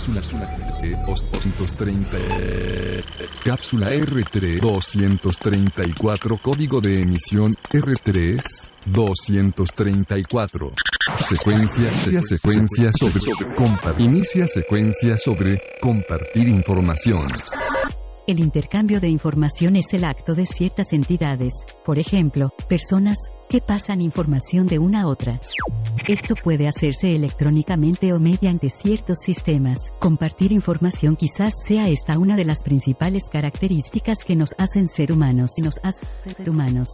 Cápsula R230. Cápsula R3 234. Código de emisión R3 234. Secuencia, secuencia sobre, compartir. Inicia secuencia sobre compartir información. El intercambio de información es el acto de ciertas entidades, por ejemplo, personas, que pasan información de una a otra. Esto puede hacerse electrónicamente o mediante ciertos sistemas. Compartir información quizás sea esta una de las principales características que nos hacen ser humanos. Nos hace ser humanos.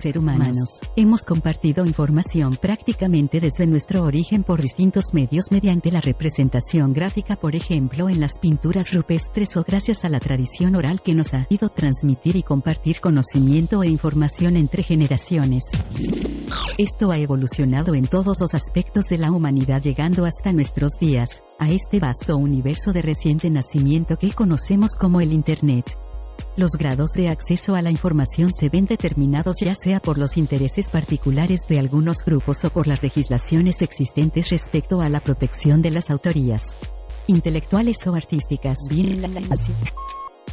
Ser, humanos. Hemos compartido información prácticamente desde nuestro origen por distintos medios mediante la representación gráfica, por ejemplo, en las pinturas rupestres o gracias a la tradición oral que nos ha ido transmitir y compartir conocimiento e información entre generaciones. Esto ha evolucionado en todos los aspectos de la humanidad llegando hasta nuestros días, a este vasto universo de reciente nacimiento que conocemos como el Internet. Los grados de acceso a la información se ven determinados ya sea por los intereses particulares de algunos grupos o por las legislaciones existentes respecto a la protección de las autorías intelectuales o artísticas.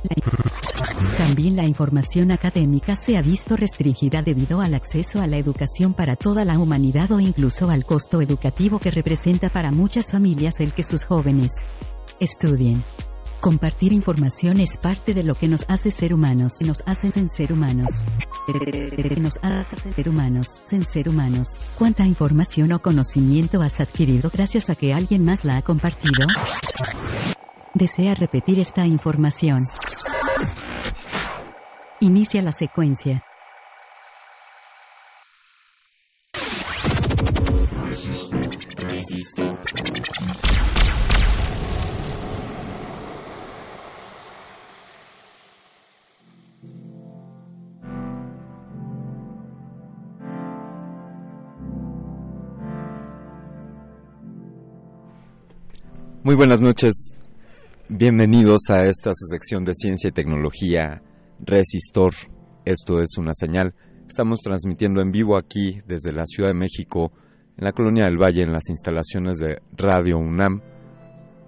También la información académica se ha visto restringida debido al acceso a la educación para toda la humanidad o incluso al costo educativo que representa para muchas familias el que sus jóvenes estudien. Compartir información es parte de lo que nos hace ser humanos. Nos hace ser humanos. Nos hace ser humanos. ser humanos. ¿Cuánta información o conocimiento has adquirido gracias a que alguien más la ha compartido? Desea repetir esta información. Inicia la secuencia. Muy buenas noches, bienvenidos a esta su sección de ciencia y tecnología Resistor. Esto es una señal. Estamos transmitiendo en vivo aquí desde la Ciudad de México, en la Colonia del Valle, en las instalaciones de Radio UNAM,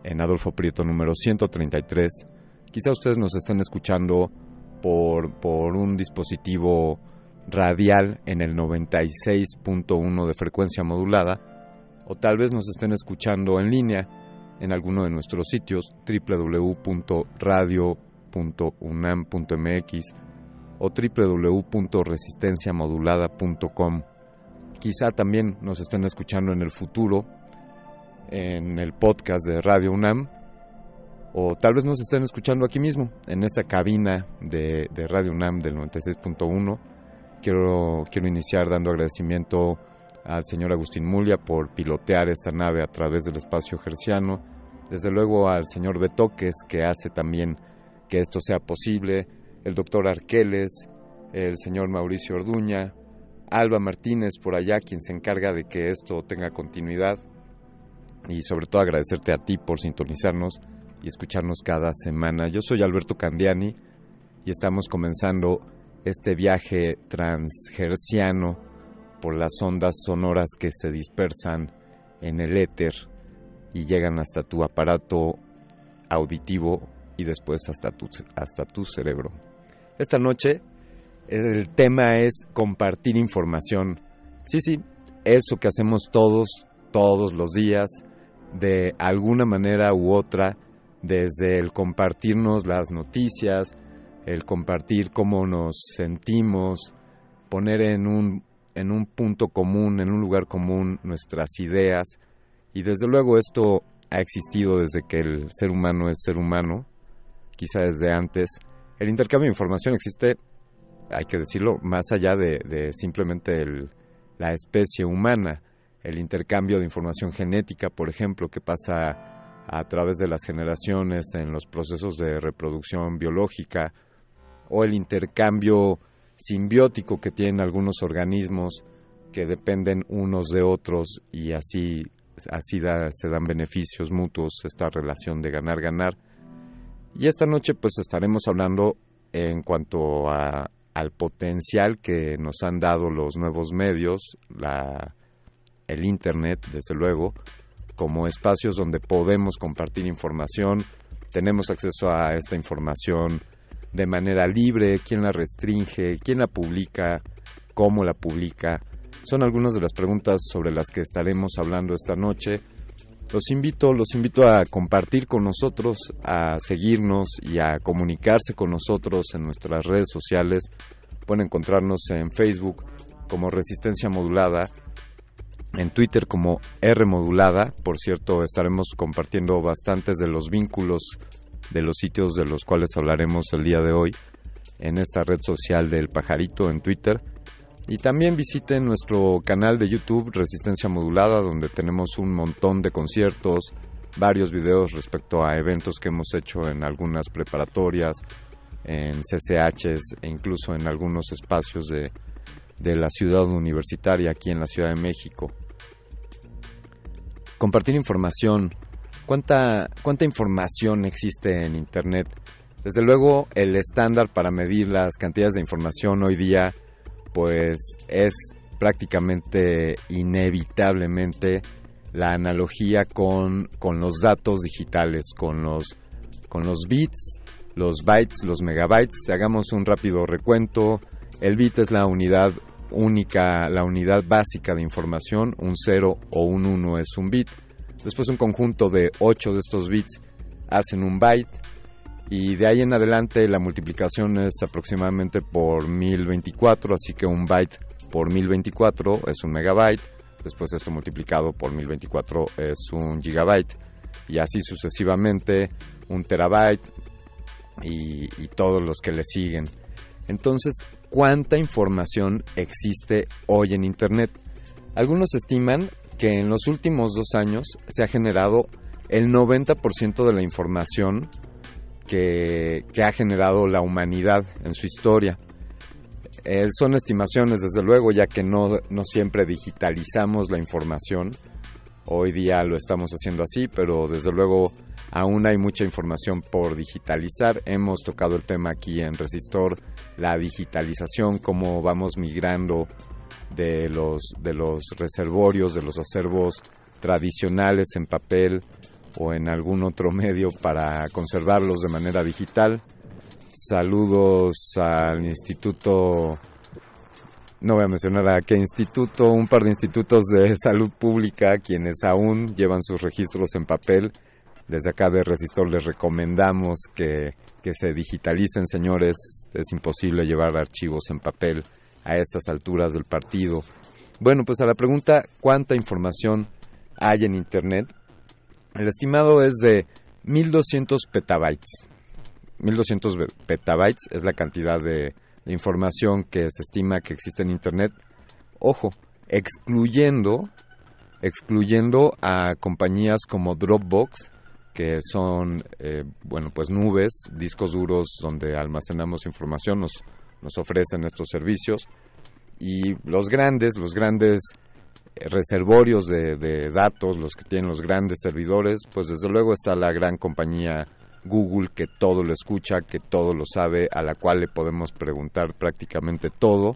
en Adolfo Prieto número 133. Quizá ustedes nos estén escuchando por, por un dispositivo radial en el 96.1 de frecuencia modulada, o tal vez nos estén escuchando en línea en alguno de nuestros sitios www.radio.unam.mx o www.resistenciamodulada.com. Quizá también nos estén escuchando en el futuro en el podcast de Radio UNAM o tal vez nos estén escuchando aquí mismo en esta cabina de, Radio UNAM del 96.1. Quiero, quiero iniciar dando agradecimiento al señor Agustín Mulia por pilotear esta nave a través del espacio gerciano, desde luego al señor Betoques que hace también que esto sea posible, el doctor Arqueles, el señor Mauricio Orduña, Alba Martínez por allá quien se encarga de que esto tenga continuidad y sobre todo agradecerte a ti por sintonizarnos y escucharnos cada semana. Yo soy Alberto Candiani y estamos comenzando este viaje transgerciano por las ondas sonoras que se dispersan en el éter y llegan hasta tu aparato auditivo y después hasta tu, hasta tu cerebro. Esta noche el tema es compartir información. Sí, sí, eso que hacemos todos, todos los días, de alguna manera u otra, desde el compartirnos las noticias, el compartir cómo nos sentimos, poner en un en un punto común, en un lugar común, nuestras ideas. Y desde luego esto ha existido desde que el ser humano es ser humano, quizá desde antes. El intercambio de información existe, hay que decirlo, más allá de, simplemente la especie humana. El intercambio de información genética, por ejemplo, que pasa a través de las generaciones en los procesos de reproducción biológica o el intercambio simbiótico que tienen algunos organismos que dependen unos de otros y así, así se dan beneficios mutuos, esta relación de ganar-ganar. Y esta noche pues estaremos hablando en cuanto a, al potencial que nos han dado los nuevos medios, la, el Internet, desde luego, como espacios donde podemos compartir información, tenemos acceso a esta información de manera libre, quién la restringe, quién la publica, cómo la publica. Son algunas de las preguntas sobre las que estaremos hablando esta noche. Los invito, los invito a compartir con nosotros, a seguirnos y a comunicarse con nosotros en nuestras redes sociales. Pueden encontrarnos en Facebook como Resistencia Modulada en Twitter como R modulada. Por cierto, estaremos compartiendo bastantes de los vínculos de los sitios de los cuales hablaremos el día de hoy en esta red social del pajarito en Twitter. Y también visiten nuestro canal de YouTube Resistencia Modulada, donde tenemos un montón de conciertos, varios videos respecto a eventos que hemos hecho en algunas preparatorias, en CCHs e incluso en algunos espacios de, de la ciudad universitaria aquí en la Ciudad de México compartir información. ¿Cuánta, ¿Cuánta información existe en Internet? Desde luego, el estándar para medir las cantidades de información hoy día, pues es prácticamente inevitablemente la analogía con, con los datos digitales, con los, con los bits, los bytes, los megabytes. Hagamos un rápido recuento. El bit es la unidad única, la unidad básica de información, un 0 o un 1 es un bit. Después un conjunto de 8 de estos bits hacen un byte y de ahí en adelante la multiplicación es aproximadamente por 1024, así que un byte por 1024 es un megabyte, después esto multiplicado por 1024 es un gigabyte y así sucesivamente un terabyte y, y todos los que le siguen. Entonces, cuánta información existe hoy en Internet. Algunos estiman que en los últimos dos años se ha generado el 90% de la información que, ha generado la humanidad en su historia. Eh, son estimaciones, desde luego, ya que no, no siempre digitalizamos la información. Hoy día lo estamos haciendo así, pero desde luego aún hay mucha información por digitalizar. Hemos tocado el tema aquí en Resistor la digitalización, cómo vamos migrando de los, de los reservorios, de los acervos tradicionales en papel o en algún otro medio para conservarlos de manera digital. Saludos al Instituto, no voy a mencionar a qué instituto, un par de institutos de salud pública, quienes aún llevan sus registros en papel. Desde acá de Resistor les recomendamos que que se digitalicen, señores. Es imposible llevar archivos en papel a estas alturas del partido. Bueno, pues a la pregunta ¿cuánta información hay en Internet? El estimado es de 1200 petabytes. 1200 petabytes es la cantidad de, información que se estima que existe en Internet. Ojo, excluyendo excluyendo a compañías como Dropbox, que son, eh, bueno, pues nubes, discos duros donde almacenamos información, nos, nos ofrecen estos servicios. Y los grandes, los grandes reservorios de, de, datos, los que tienen los grandes servidores, pues desde luego está la gran compañía Google que todo lo escucha, que todo lo sabe, a la cual le podemos preguntar prácticamente todo.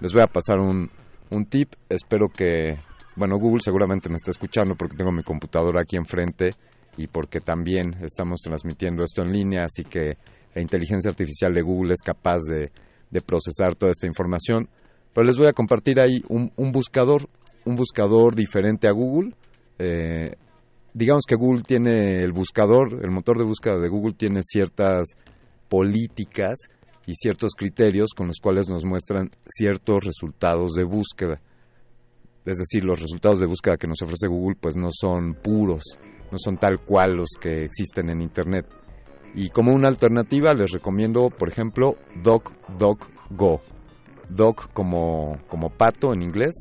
Les voy a pasar un, un tip, espero que, bueno, Google seguramente me está escuchando porque tengo mi computadora aquí enfrente y porque también estamos transmitiendo esto en línea, así que la inteligencia artificial de Google es capaz de, procesar toda esta información. Pero les voy a compartir ahí un, buscador, un buscador diferente a Google. Eh, digamos que Google tiene el buscador, el motor de búsqueda de Google tiene ciertas políticas y ciertos criterios con los cuales nos muestran ciertos resultados de búsqueda. Es decir, los resultados de búsqueda que nos ofrece Google pues no son puros, no son tal cual los que existen en Internet. Y como una alternativa les recomiendo, por ejemplo, DuckDuckGo. Doc como, como pato en inglés,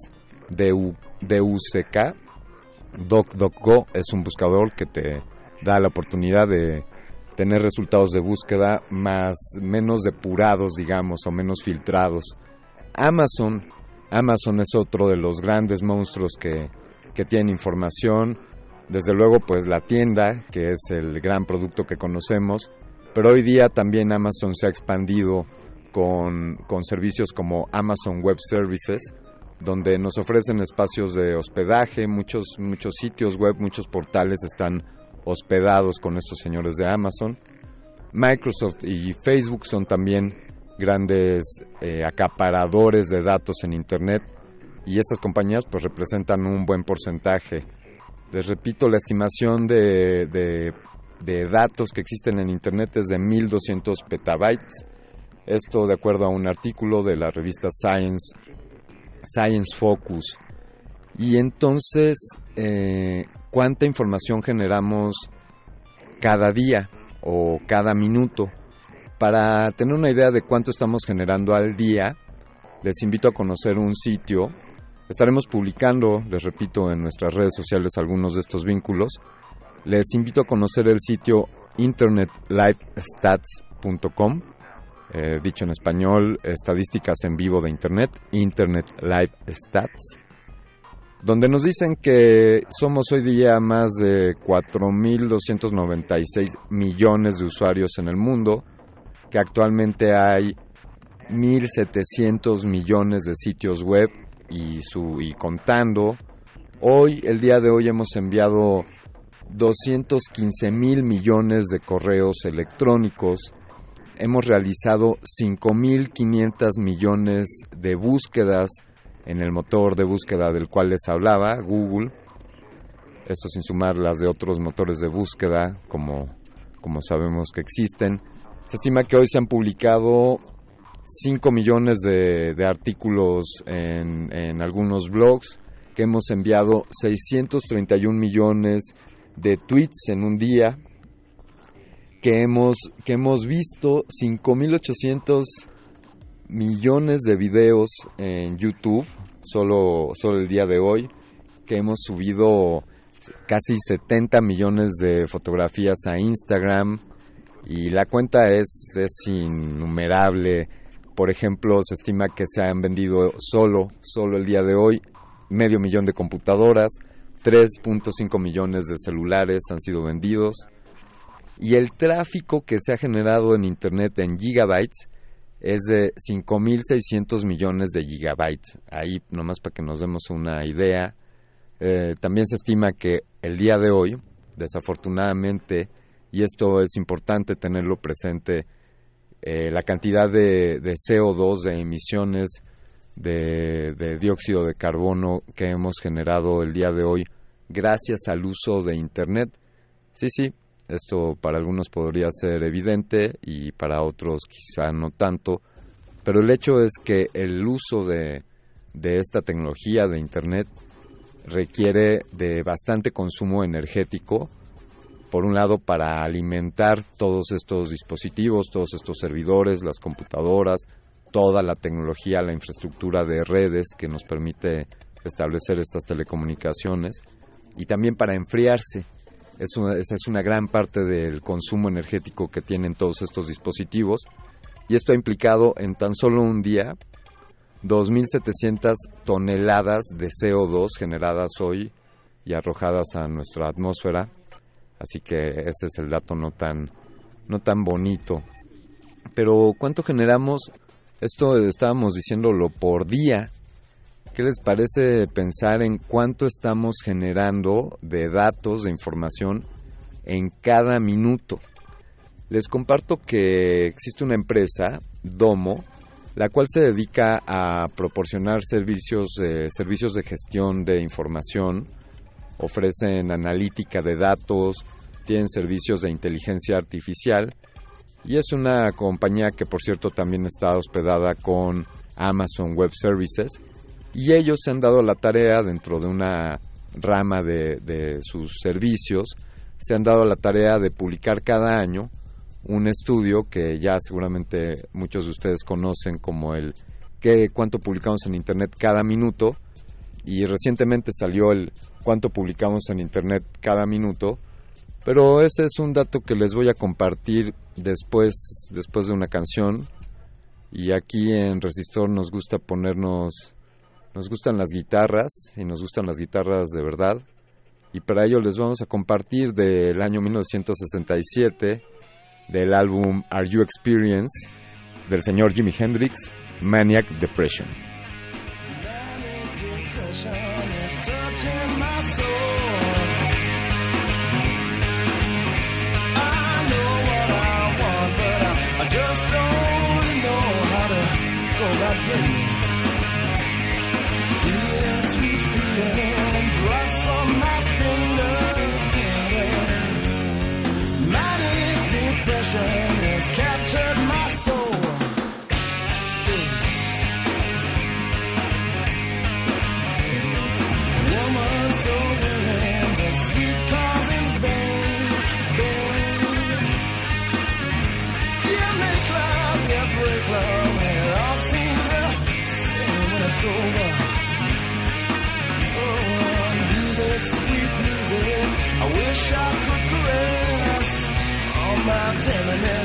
D-U-C-K. DuckDuckGo es un buscador que te da la oportunidad de tener resultados de búsqueda más menos depurados, digamos, o menos filtrados. Amazon, Amazon es otro de los grandes monstruos que, que tienen información. Desde luego, pues la tienda, que es el gran producto que conocemos, pero hoy día también Amazon se ha expandido con, con servicios como Amazon Web Services, donde nos ofrecen espacios de hospedaje, muchos, muchos sitios web, muchos portales están hospedados con estos señores de Amazon. Microsoft y Facebook son también grandes eh, acaparadores de datos en Internet y estas compañías pues representan un buen porcentaje. Les repito, la estimación de, de, de datos que existen en Internet es de 1.200 petabytes. Esto de acuerdo a un artículo de la revista Science, Science Focus. Y entonces, eh, ¿cuánta información generamos cada día o cada minuto? Para tener una idea de cuánto estamos generando al día, les invito a conocer un sitio. Estaremos publicando, les repito, en nuestras redes sociales algunos de estos vínculos. Les invito a conocer el sitio internetlivestats.com, eh, dicho en español, estadísticas en vivo de Internet, Internet Live Stats, donde nos dicen que somos hoy día más de 4.296 millones de usuarios en el mundo, que actualmente hay 1.700 millones de sitios web y, su, y contando. Hoy, el día de hoy, hemos enviado 215 mil millones de correos electrónicos. Hemos realizado 5.500 millones de búsquedas en el motor de búsqueda del cual les hablaba, Google. Esto sin sumar las de otros motores de búsqueda, como, como sabemos que existen. Se estima que hoy se han publicado 5 millones de, de artículos en, en algunos blogs, que hemos enviado 631 millones de tweets en un día, que hemos, que hemos visto 5.800 millones de videos en YouTube, solo, solo el día de hoy, que hemos subido casi 70 millones de fotografías a Instagram y la cuenta es, es innumerable. Por ejemplo, se estima que se han vendido solo, solo el día de hoy, medio millón de computadoras, 3.5 millones de celulares han sido vendidos y el tráfico que se ha generado en Internet en gigabytes es de 5.600 millones de gigabytes. Ahí nomás para que nos demos una idea. Eh, también se estima que el día de hoy, desafortunadamente, y esto es importante tenerlo presente, eh, la cantidad de, de, CO2, de emisiones de dióxido de carbono que hemos generado el día de hoy gracias al uso de Internet. Sí, sí, esto para algunos podría ser evidente y para otros quizá no tanto, pero el hecho es que el uso de, de esta tecnología de Internet requiere de bastante consumo energético, por un lado para alimentar todos estos dispositivos, todos estos servidores, las computadoras, toda la tecnología, la infraestructura de redes que nos permite establecer estas telecomunicaciones y también para enfriarse. Es una, esa es una gran parte del consumo energético que tienen todos estos dispositivos y esto ha implicado en tan solo un día 2.700 toneladas de CO2 generadas hoy y arrojadas a nuestra atmósfera. Así que ese es el dato no tan, no tan bonito. Pero ¿cuánto generamos? Esto estábamos diciéndolo por día. ¿Qué les parece pensar en cuánto estamos generando de datos, de información en cada minuto? Les comparto que existe una empresa, Domo, la cual se dedica a proporcionar servicios, eh, servicios de gestión de información, ofrecen analítica de datos, tienen servicios de inteligencia artificial. Y es una compañía que por cierto también está hospedada con Amazon Web Services y ellos se han dado la tarea dentro de una rama de, sus servicios, se han dado la tarea de publicar cada año un estudio que ya seguramente muchos de ustedes conocen como el que cuánto publicamos en internet cada minuto y recientemente salió el cuánto publicamos en internet cada minuto, pero ese es un dato que les voy a compartir después después de una canción y aquí en Resistor nos gusta ponernos nos gustan las guitarras y nos gustan las guitarras de verdad. Y para ello les vamos a compartir del año 1967 del álbum Are You Experience del señor Jimi Hendrix, Maniac Depression. Manic Depression. I'm telling you.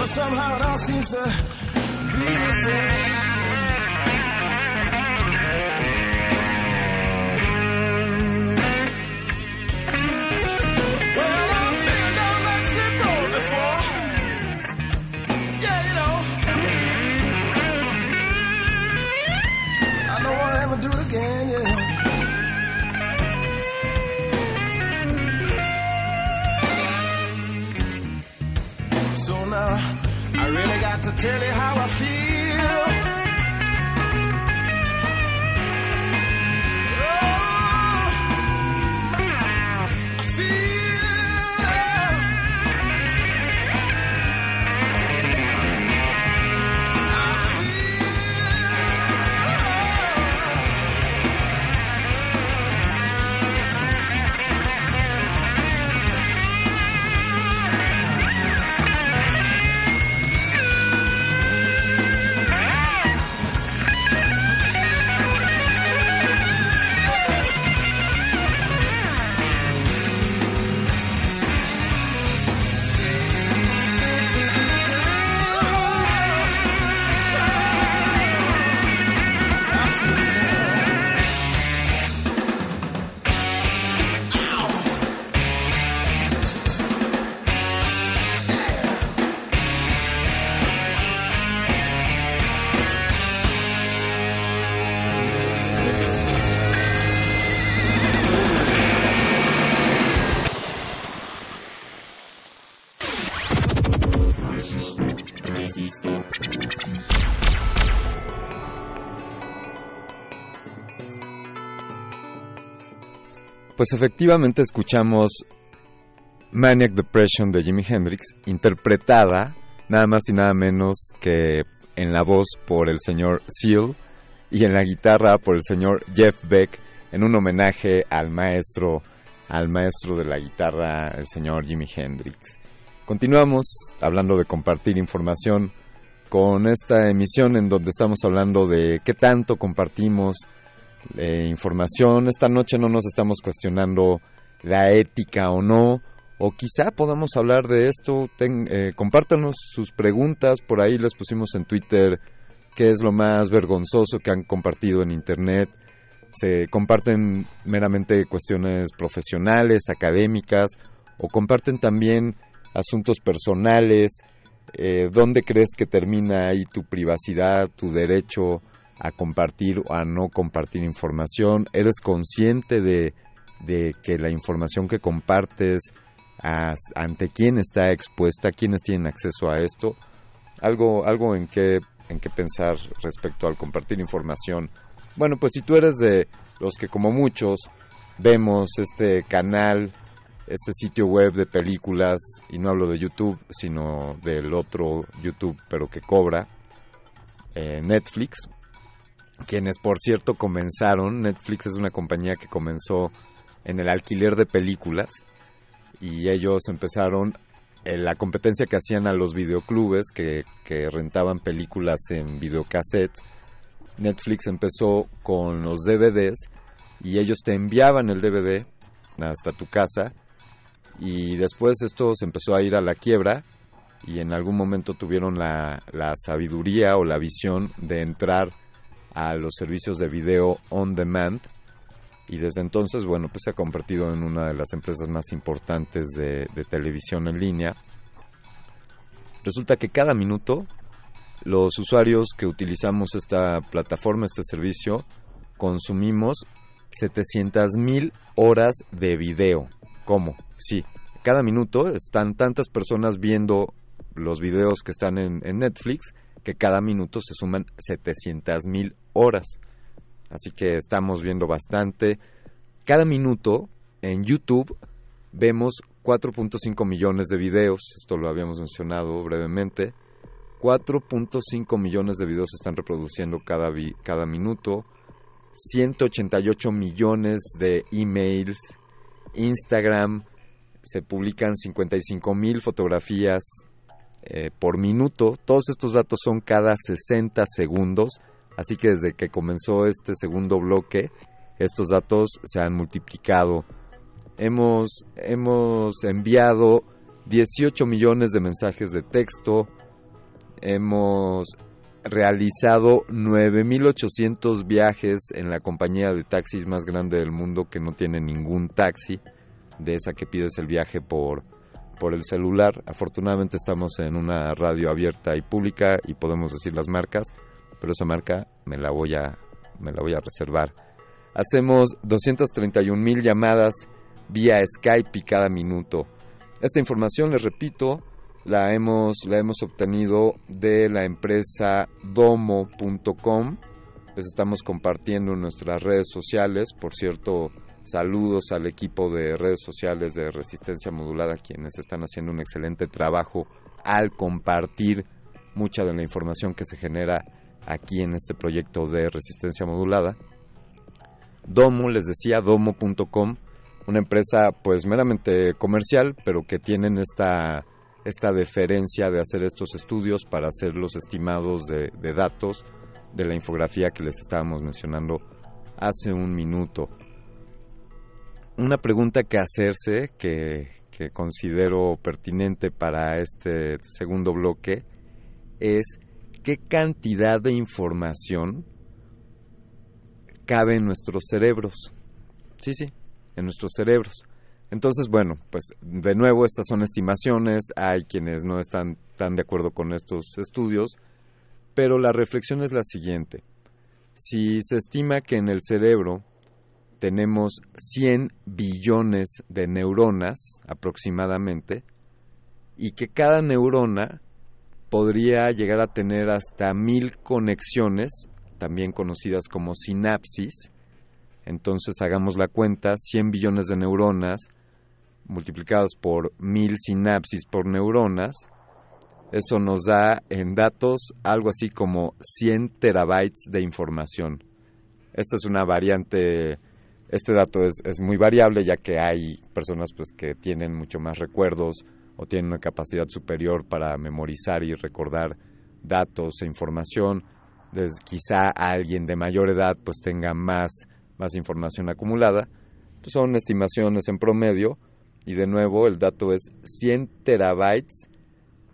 But somehow it all seems to be the same. tell you how I feel. Pues efectivamente escuchamos Maniac Depression de Jimi Hendrix, interpretada nada más y nada menos que en la voz por el señor Seal y en la guitarra por el señor Jeff Beck, en un homenaje al maestro, al maestro de la guitarra, el señor Jimi Hendrix. Continuamos hablando de compartir información con esta emisión en donde estamos hablando de qué tanto compartimos eh, información. Esta noche no nos estamos cuestionando la ética o no, o quizá podamos hablar de esto. Ten, eh, compártanos sus preguntas, por ahí les pusimos en Twitter qué es lo más vergonzoso que han compartido en Internet. Se comparten meramente cuestiones profesionales, académicas, o comparten también asuntos personales, eh, dónde crees que termina ahí tu privacidad, tu derecho a compartir o a no compartir información, eres consciente de, de que la información que compartes ante quién está expuesta, quiénes tienen acceso a esto, algo, algo en qué en qué pensar respecto al compartir información. Bueno, pues si tú eres de los que como muchos vemos este canal este sitio web de películas, y no hablo de YouTube, sino del otro YouTube, pero que cobra, eh, Netflix, quienes por cierto comenzaron, Netflix es una compañía que comenzó en el alquiler de películas, y ellos empezaron en la competencia que hacían a los videoclubes que, que rentaban películas en videocassette. Netflix empezó con los DVDs y ellos te enviaban el DVD hasta tu casa y después esto se empezó a ir a la quiebra y en algún momento tuvieron la, la sabiduría o la visión de entrar a los servicios de video on demand y desde entonces, bueno, pues se ha convertido en una de las empresas más importantes de, televisión en línea. Resulta que cada minuto los usuarios que utilizamos esta plataforma, este servicio, consumimos 700 mil horas de video. ¿Cómo? Sí, cada minuto están tantas personas viendo los videos que están en Netflix que cada minuto se suman 700 mil horas. Así que estamos viendo bastante. Cada minuto en YouTube vemos 4.5 millones de videos. Esto lo habíamos mencionado brevemente. 4.5 millones de videos se están reproduciendo cada, vi- cada minuto. 188 millones de emails. Instagram se publican 55 mil fotografías eh, por minuto. Todos estos datos son cada 60 segundos. Así que desde que comenzó este segundo bloque, estos datos se han multiplicado. Hemos, hemos enviado 18 millones de mensajes de texto. Hemos realizado 9.800 viajes en la compañía de taxis más grande del mundo que no tiene ningún taxi, de esa que pides el viaje por, por el celular. Afortunadamente estamos en una radio abierta y pública y podemos decir las marcas, pero esa marca me la voy a, me la voy a reservar. Hacemos 231 mil llamadas vía Skype y cada minuto. Esta información, les repito, la hemos, la hemos obtenido de la empresa domo.com. Les estamos compartiendo en nuestras redes sociales. Por cierto, saludos al equipo de redes sociales de Resistencia Modulada, quienes están haciendo un excelente trabajo al compartir mucha de la información que se genera aquí en este proyecto de Resistencia Modulada. Domo, les decía, domo.com, una empresa pues meramente comercial, pero que tienen esta, esta deferencia de hacer estos estudios para hacer los estimados de, de datos de la infografía que les estábamos mencionando hace un minuto. Una pregunta que hacerse, que, considero pertinente para este segundo bloque, es qué cantidad de información cabe en nuestros cerebros. Sí, sí, en nuestros cerebros. Entonces, bueno, pues de nuevo estas son estimaciones, hay quienes no están tan de acuerdo con estos estudios, pero la reflexión es la siguiente. Si se estima que en el cerebro tenemos 100 billones de neuronas aproximadamente, y que cada neurona podría llegar a tener hasta mil conexiones, también conocidas como sinapsis, Entonces hagamos la cuenta, 100 billones de neuronas multiplicadas por mil sinapsis por neuronas, eso nos da en datos algo así como 100 terabytes de información. Esta es una variante, este dato es, es muy variable ya que hay personas pues que tienen mucho más recuerdos o tienen una capacidad superior para memorizar y recordar datos e información. Des- quizá alguien de mayor edad pues tenga más, más información acumulada. Pues son estimaciones en promedio y de nuevo el dato es 100 terabytes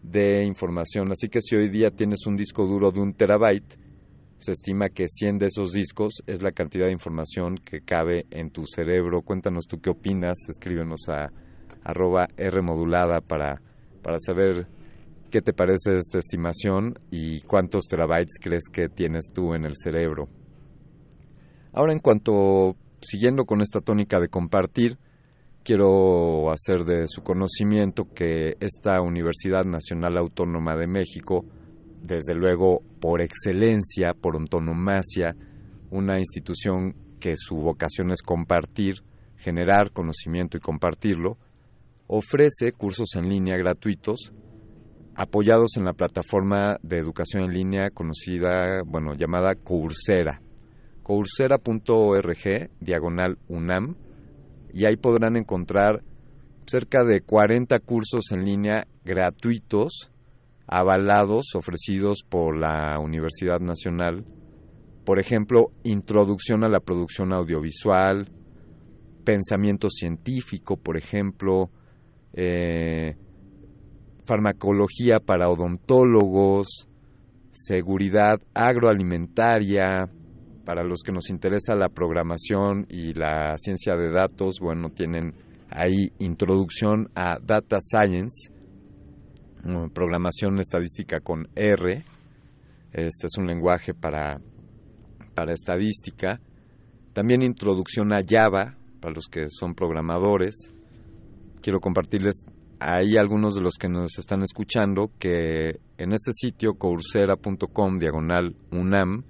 de información. Así que si hoy día tienes un disco duro de un terabyte, se estima que 100 de esos discos es la cantidad de información que cabe en tu cerebro. Cuéntanos tú qué opinas, escríbenos a arroba R modulada para, para saber qué te parece esta estimación y cuántos terabytes crees que tienes tú en el cerebro. Ahora en cuanto, siguiendo con esta tónica de compartir, quiero hacer de su conocimiento que esta Universidad Nacional Autónoma de México, desde luego por excelencia, por antonomasia, una institución que su vocación es compartir, generar conocimiento y compartirlo, ofrece cursos en línea gratuitos apoyados en la plataforma de educación en línea conocida, bueno, llamada Coursera. Coursera.org, diagonal UNAM, y ahí podrán encontrar cerca de 40 cursos en línea gratuitos, avalados, ofrecidos por la Universidad Nacional. Por ejemplo, introducción a la producción audiovisual, pensamiento científico, por ejemplo, eh, farmacología para odontólogos, seguridad agroalimentaria, para los que nos interesa la programación y la ciencia de datos, bueno, tienen ahí introducción a Data Science, programación estadística con R. Este es un lenguaje para, para estadística. También introducción a Java, para los que son programadores. Quiero compartirles ahí algunos de los que nos están escuchando que en este sitio coursera.com diagonal UNAM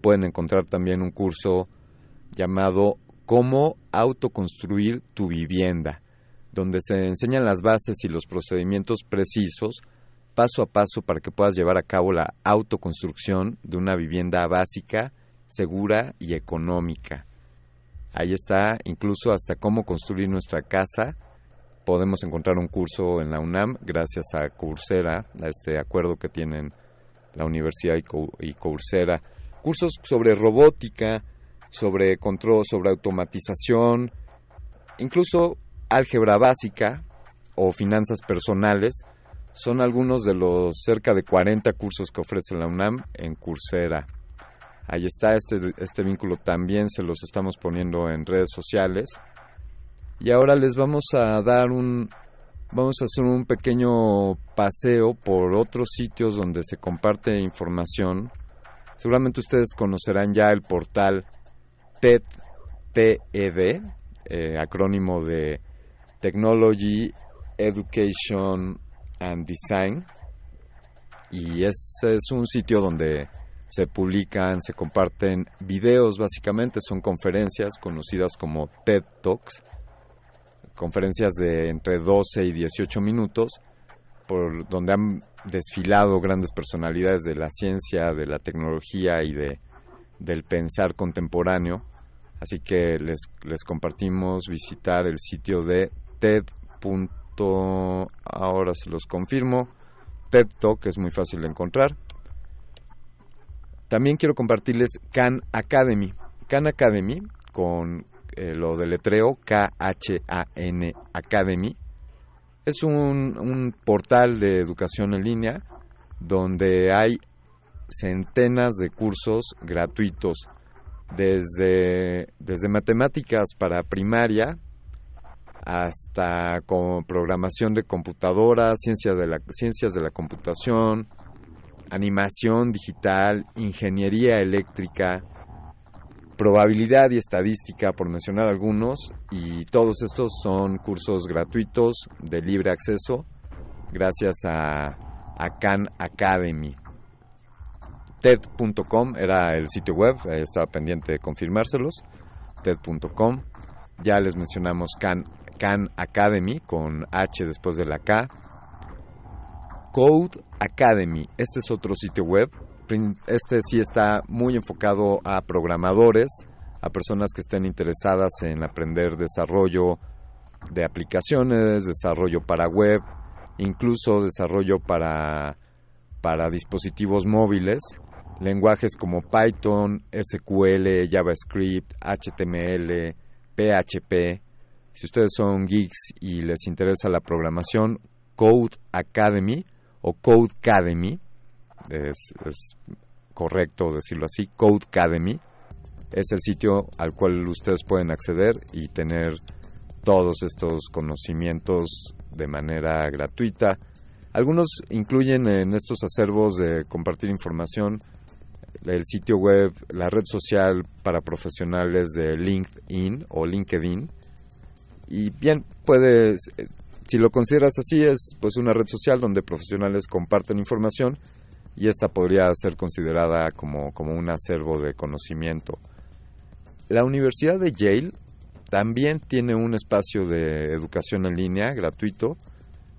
pueden encontrar también un curso llamado Cómo autoconstruir tu vivienda, donde se enseñan las bases y los procedimientos precisos paso a paso para que puedas llevar a cabo la autoconstrucción de una vivienda básica, segura y económica. Ahí está incluso hasta cómo construir nuestra casa. Podemos encontrar un curso en la UNAM gracias a Coursera, a este acuerdo que tienen la universidad y, Cou- y Coursera cursos sobre robótica, sobre control, sobre automatización, incluso álgebra básica o finanzas personales. Son algunos de los cerca de 40 cursos que ofrece la UNAM en Coursera. Ahí está, este, este vínculo también se los estamos poniendo en redes sociales. Y ahora les vamos a dar un, vamos a hacer un pequeño paseo por otros sitios donde se comparte información Seguramente ustedes conocerán ya el portal TED, eh, acrónimo de Technology, Education and Design. Y ese es un sitio donde se publican, se comparten videos, básicamente son conferencias conocidas como TED Talks, conferencias de entre 12 y 18 minutos, por donde han desfilado grandes personalidades de la ciencia, de la tecnología y de, del pensar contemporáneo. Así que les, les compartimos visitar el sitio de TED. Ahora se los confirmo. TED Talk es muy fácil de encontrar. También quiero compartirles Khan Academy. Khan Academy, con eh, lo de letreo K-H-A-N Academy, es un, un portal de educación en línea donde hay centenas de cursos gratuitos, desde, desde matemáticas para primaria hasta con programación de computadoras, ciencias de la, ciencias de la computación, animación digital, ingeniería eléctrica, probabilidad y estadística, por mencionar algunos, y todos estos son cursos gratuitos de libre acceso gracias a, a Khan Academy. TED.com era el sitio web, estaba pendiente de confirmárselos. ted.com. Ya les mencionamos Khan, Khan Academy con H después de la K. Code Academy, este es otro sitio web. Este sí está muy enfocado a programadores, a personas que estén interesadas en aprender desarrollo de aplicaciones, desarrollo para web, incluso desarrollo para, para dispositivos móviles, lenguajes como Python, SQL, JavaScript, HTML, PHP. Si ustedes son geeks y les interesa la programación, Code Academy o Code Academy, es, correcto decirlo así, Code Academy, es el sitio al cual ustedes pueden acceder y tener todos estos conocimientos de manera gratuita. Algunos incluyen en estos acervos de compartir información el sitio web, la red social para profesionales de LinkedIn o LinkedIn. Y bien, puedes, eh, si lo consideras así, es pues una red social donde profesionales comparten información y esta podría ser considerada como, como un acervo de conocimiento. La Universidad de Yale también tiene un espacio de educación en línea gratuito.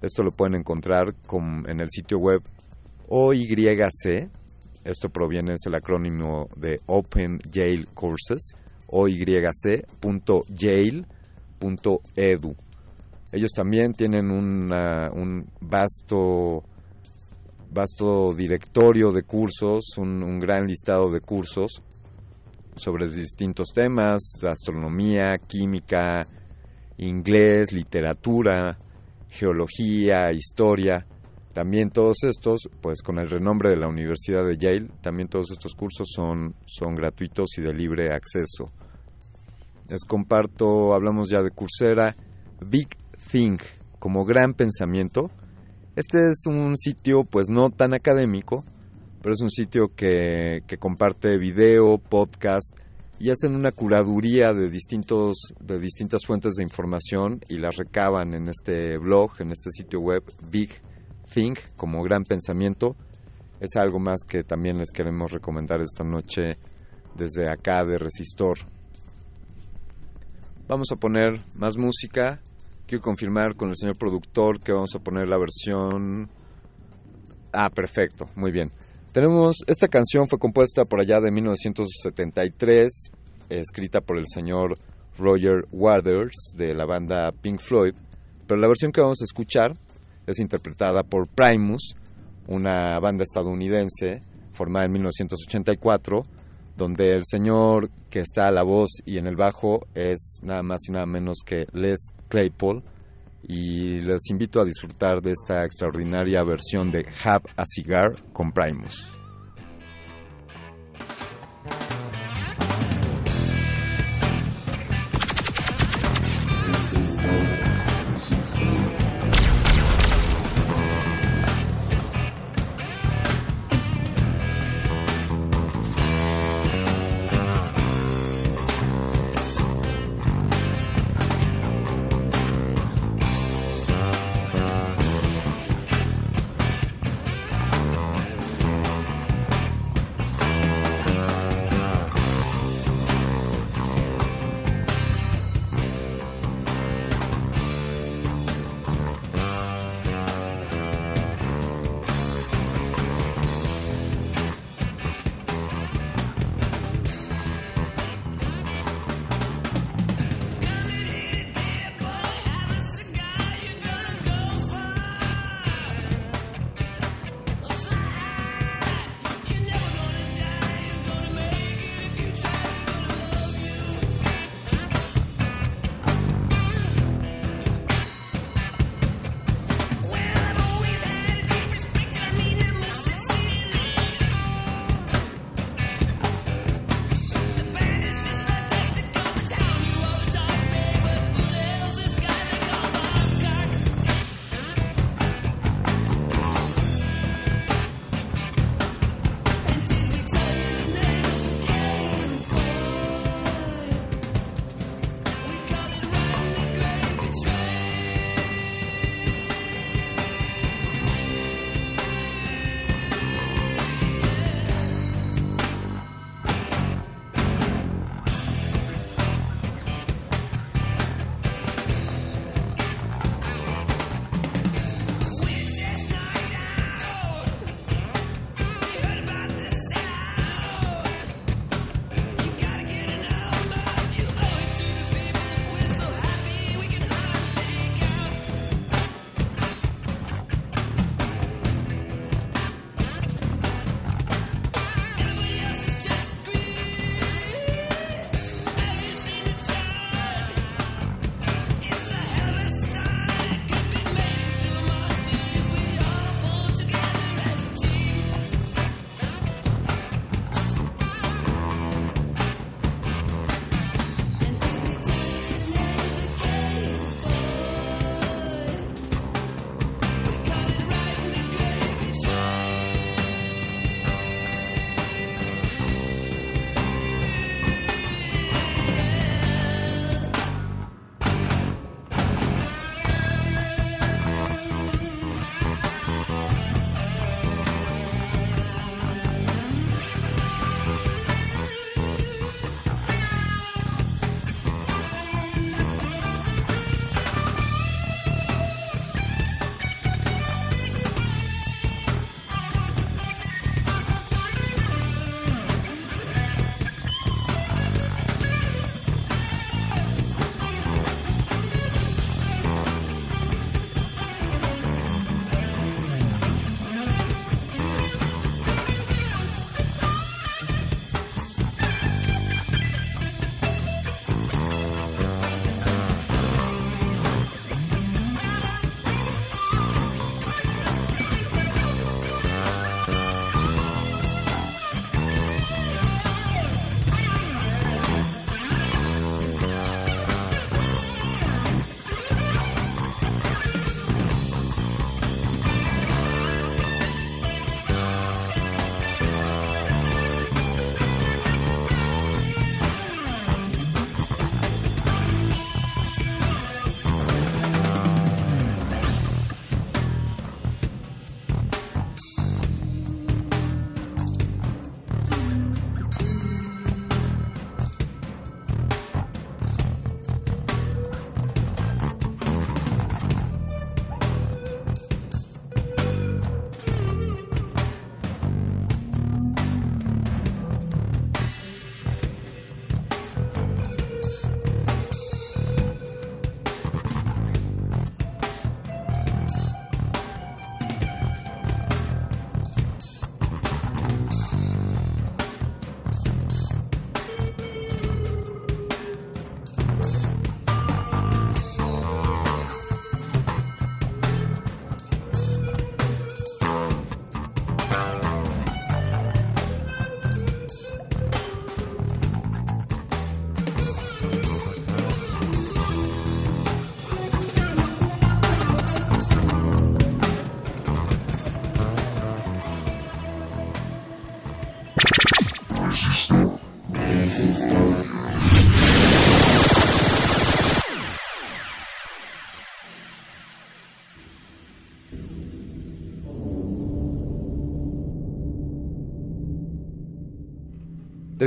Esto lo pueden encontrar con- en el sitio web OYC. Esto proviene, es el acrónimo de Open Yale Courses, oyc.yale.edu. Ellos también tienen una- un vasto, vasto directorio de cursos, un, un gran listado de cursos sobre distintos temas, astronomía, química, inglés, literatura, geología, historia. También todos estos, pues con el renombre de la Universidad de Yale, también todos estos cursos son, son gratuitos y de libre acceso. Les comparto, hablamos ya de Coursera, Big Think, como gran pensamiento. Este es un sitio pues no tan académico, pero es un sitio que, que comparte video, podcast y hacen una curaduría de distintos de distintas fuentes de información y las recaban en este blog, en este sitio web Big Think como gran pensamiento. Es algo más que también les queremos recomendar esta noche desde acá de Resistor. Vamos a poner más música. Quiero confirmar con el señor productor que vamos a poner la versión Ah, perfecto, muy bien. Tenemos, esta canción fue compuesta por allá de 1973, escrita por el señor Roger Waters de la banda Pink Floyd, pero la versión que vamos a escuchar es interpretada por Primus, una banda estadounidense formada en 1984, donde el señor que está a la voz y en el bajo es nada más y nada menos que Les Claypool, y les invito a disfrutar de esta extraordinaria versión de Have a Cigar con Primus.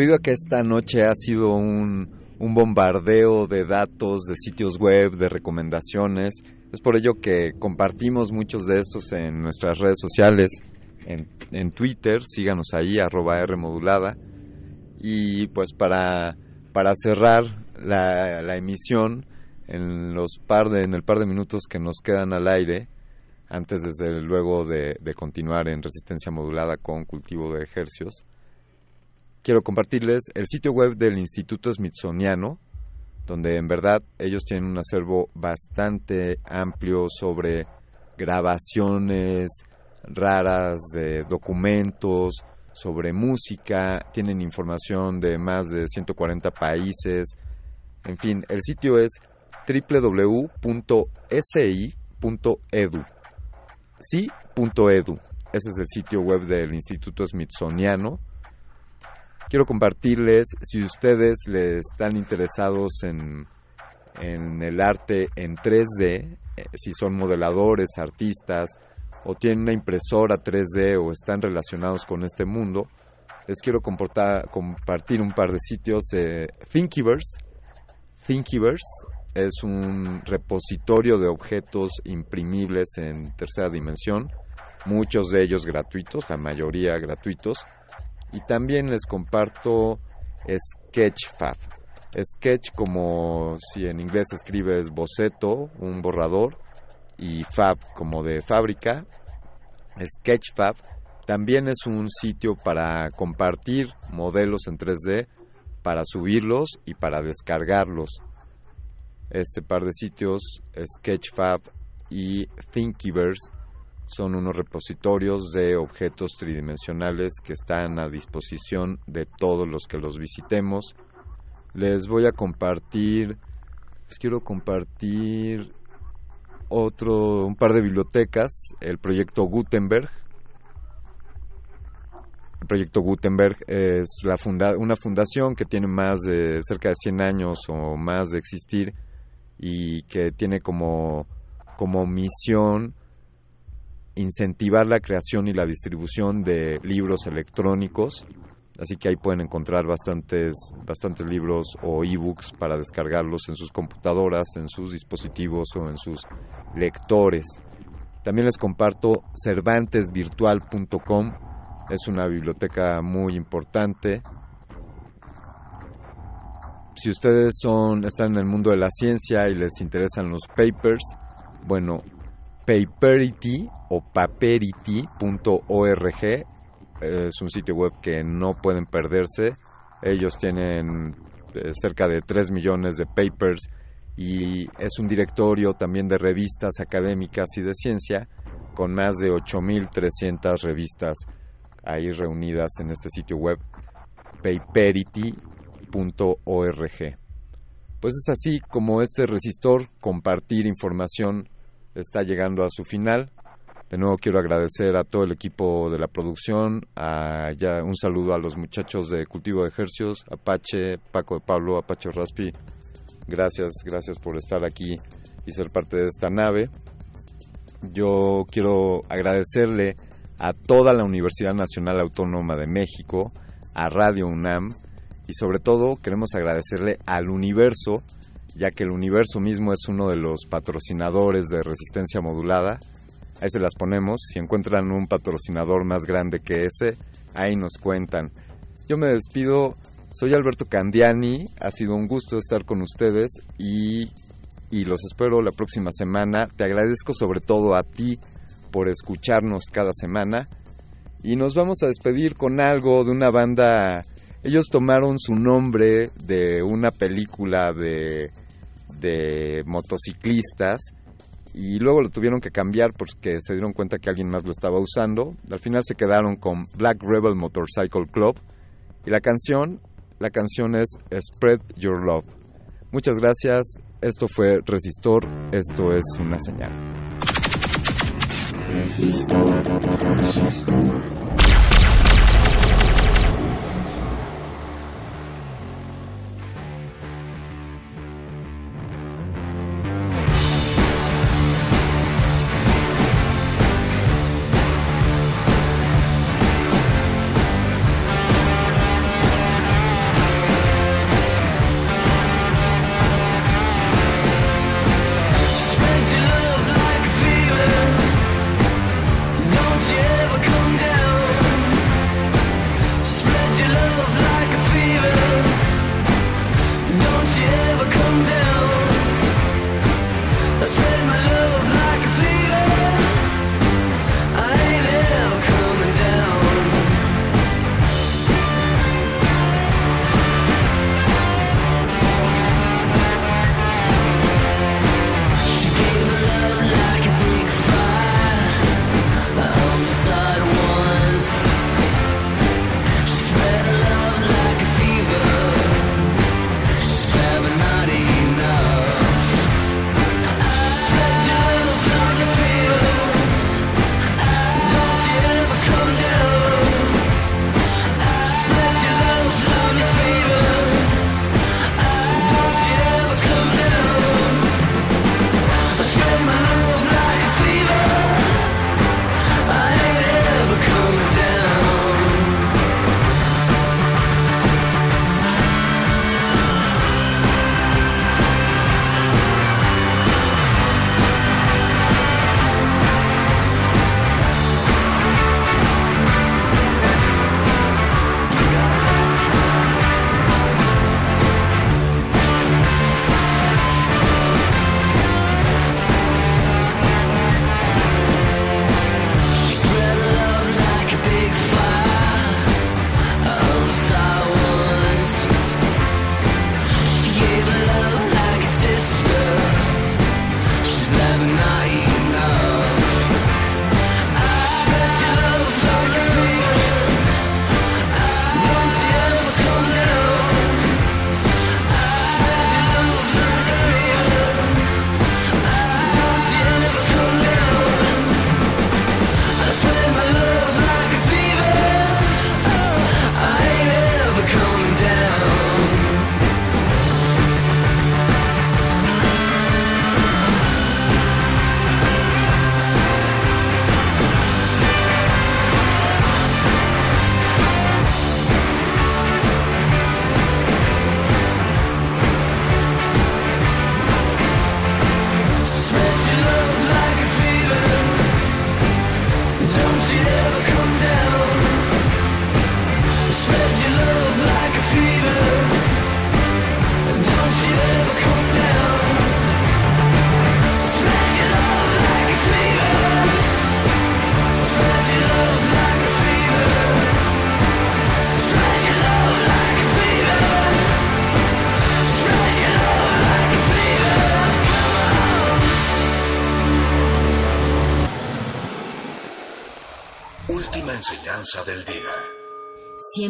Debido a que esta noche ha sido un, un bombardeo de datos, de sitios web, de recomendaciones. Es por ello que compartimos muchos de estos en nuestras redes sociales, en, en Twitter, síganos ahí, arroba R modulada. Y pues para, para cerrar la, la emisión, en, los par de, en el par de minutos que nos quedan al aire, antes desde luego de, de continuar en resistencia modulada con cultivo de ejercios, quiero compartirles el sitio web del Instituto Smithsoniano, donde en verdad ellos tienen un acervo bastante amplio sobre grabaciones raras de documentos, sobre música, tienen información de más de 140 países, en fin, el sitio es www.si.edu. Sí.edu. Ese es el sitio web del Instituto Smithsoniano. Quiero compartirles, si ustedes les están interesados en, en el arte en 3D, eh, si son modeladores, artistas, o tienen una impresora 3D o están relacionados con este mundo, les quiero compartir un par de sitios. Eh, Thinkiverse. Thinkiverse es un repositorio de objetos imprimibles en tercera dimensión, muchos de ellos gratuitos, la mayoría gratuitos. Y también les comparto Sketchfab. Sketch como si en inglés escribes boceto, un borrador, y Fab como de fábrica. Sketchfab también es un sitio para compartir modelos en 3D, para subirlos y para descargarlos. Este par de sitios, Sketchfab y Thinkiverse, son unos repositorios de objetos tridimensionales que están a disposición de todos los que los visitemos. Les voy a compartir, les quiero compartir otro, un par de bibliotecas, el proyecto Gutenberg. El proyecto Gutenberg es la funda una fundación que tiene más de cerca de 100 años o más de existir y que tiene como, como misión incentivar la creación y la distribución de libros electrónicos. Así que ahí pueden encontrar bastantes, bastantes libros o ebooks para descargarlos en sus computadoras, en sus dispositivos o en sus lectores. También les comparto cervantesvirtual.com. Es una biblioteca muy importante. Si ustedes son, están en el mundo de la ciencia y les interesan los papers, bueno, Paperity o paperity.org es un sitio web que no pueden perderse. Ellos tienen eh, cerca de 3 millones de papers y es un directorio también de revistas académicas y de ciencia con más de 8.300 revistas ahí reunidas en este sitio web paperity.org. Pues es así como este resistor compartir información está llegando a su final. De nuevo quiero agradecer a todo el equipo de la producción, a ya un saludo a los muchachos de Cultivo de Ejercios, Apache, Paco de Pablo, Apache Raspi. Gracias, gracias por estar aquí y ser parte de esta nave. Yo quiero agradecerle a toda la Universidad Nacional Autónoma de México, a Radio UNAM y sobre todo queremos agradecerle al universo, ya que el universo mismo es uno de los patrocinadores de resistencia modulada. Ahí se las ponemos, si encuentran un patrocinador más grande que ese, ahí nos cuentan. Yo me despido, soy Alberto Candiani, ha sido un gusto estar con ustedes y, y los espero la próxima semana. Te agradezco sobre todo a ti por escucharnos cada semana y nos vamos a despedir con algo de una banda. Ellos tomaron su nombre de una película de, de motociclistas y luego lo tuvieron que cambiar porque se dieron cuenta que alguien más lo estaba usando. Al final se quedaron con Black Rebel Motorcycle Club y la canción, la canción es Spread Your Love. Muchas gracias. Esto fue Resistor. Esto es una señal.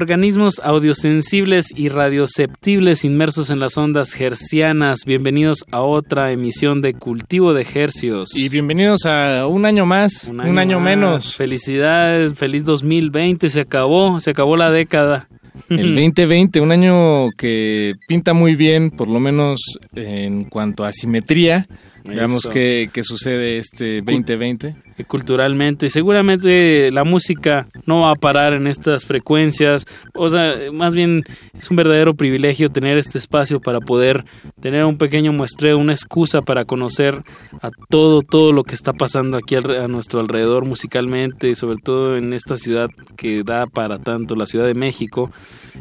Organismos audiosensibles y radioceptibles inmersos en las ondas hercianas. Bienvenidos a otra emisión de Cultivo de Hercios. Y bienvenidos a un año más, un año, más. menos. Felicidades, feliz 2020, se acabó, se acabó la década. El 2020, un año que pinta muy bien, por lo menos en cuanto a simetría. Veamos qué, qué sucede este 2020. Y culturalmente. Seguramente la música no va a parar en estas frecuencias. O sea, más bien es un verdadero privilegio tener este espacio para poder tener un pequeño muestreo, una excusa para conocer a todo, todo lo que está pasando aquí a nuestro alrededor musicalmente, sobre todo en esta ciudad que da para tanto, la Ciudad de México.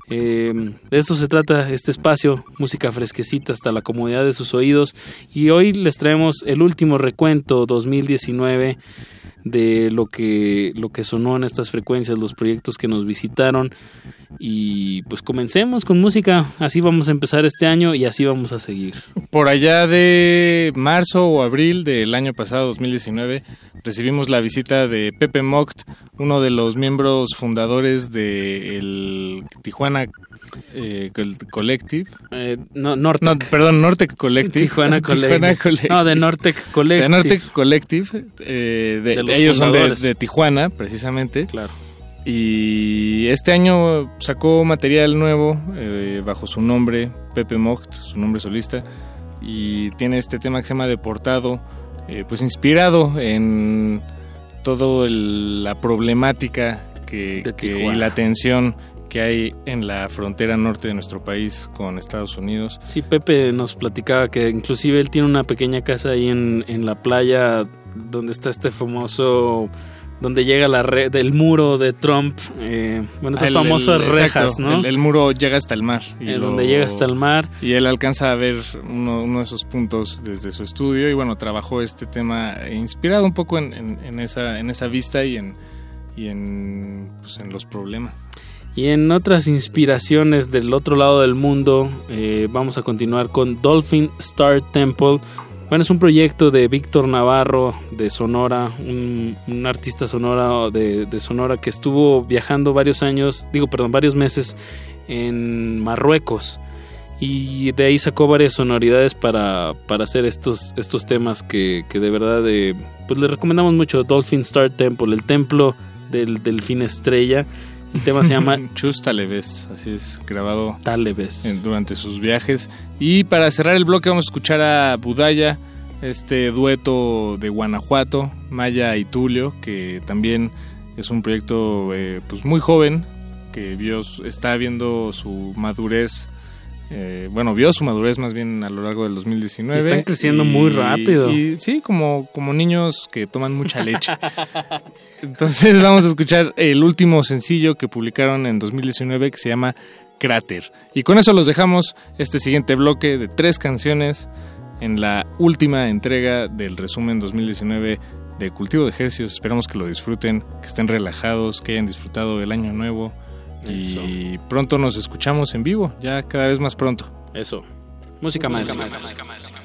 Eh, de eso se trata este espacio, música fresquecita hasta la comodidad de sus oídos. Y hoy les traemos el último recuento 2019 de lo que lo que sonó en estas frecuencias, los proyectos que nos visitaron y pues comencemos con música, así vamos a empezar este año y así vamos a seguir. Por allá de marzo o abril del año pasado, 2019, recibimos la visita de Pepe Mocht, uno de los miembros fundadores del Tijuana eh, Col- Collective. Eh, no, Nortec. No, perdón, Nortec Collective. Tijuana Collective. Collective. No, de Nortec Collective. De Nortec Collective. eh, de- De los ellos son de, fundadores. de Tijuana, precisamente. Claro. Y este año sacó material nuevo eh, bajo su nombre, Pepe Mocht, su nombre solista. Y tiene este tema que se llama Deportado, eh, pues inspirado en toda la problemática que, que- y Tijuana. la tensión que hay en la frontera norte de nuestro país con Estados Unidos. Sí, Pepe nos platicaba que inclusive él tiene una pequeña casa ahí en, en la playa donde está este famoso donde llega la red del muro de Trump, eh, bueno, estas El- famosas el- rejas, exacto, ¿no? El, el muro llega hasta el mar. y Eh, lo- donde llega hasta el mar. Y él alcanza a ver uno, uno de esos puntos desde su estudio y bueno, trabajó este tema inspirado un poco en, en- en esa, en esa vista y en, y en, pues, en los problemas. Y en otras inspiraciones del otro lado del mundo, eh, vamos a continuar con Dolphin Star Temple. Bueno, es un proyecto de Víctor Navarro de Sonora, un, artista sonora de, de Sonora que estuvo viajando varios años, digo, perdón, varios meses en Marruecos. Y de ahí sacó varias sonoridades para, para hacer estos, estos temas que, que de verdad eh, pues le recomendamos mucho. Dolphin Star Temple, el templo del delfín estrella. El tema se llama Chus Taleves, así es, grabado Talebes. en- durante sus viajes. Y para cerrar el bloque vamos a escuchar a Budaya, este dueto de Guanajuato, Maya y Tulio, que también es un proyecto eh, pues muy joven, que vio, está viendo su madurez, eh, bueno, vio su madurez más bien a lo largo del 2019. Están creciendo muy rápido. Y sí, como, como niños que toman mucha leche. Entonces vamos a escuchar el último sencillo que publicaron en 2019 que se llama Cráter. Y con eso los dejamos este siguiente bloque de tres canciones en la última entrega del resumen 2019 de Cultivo de Ejercicios. Esperamos que lo disfruten, que estén relajados, que hayan disfrutado el año nuevo. Y pronto nos escuchamos en vivo, ya cada vez más pronto. Eso. Música, más. Thank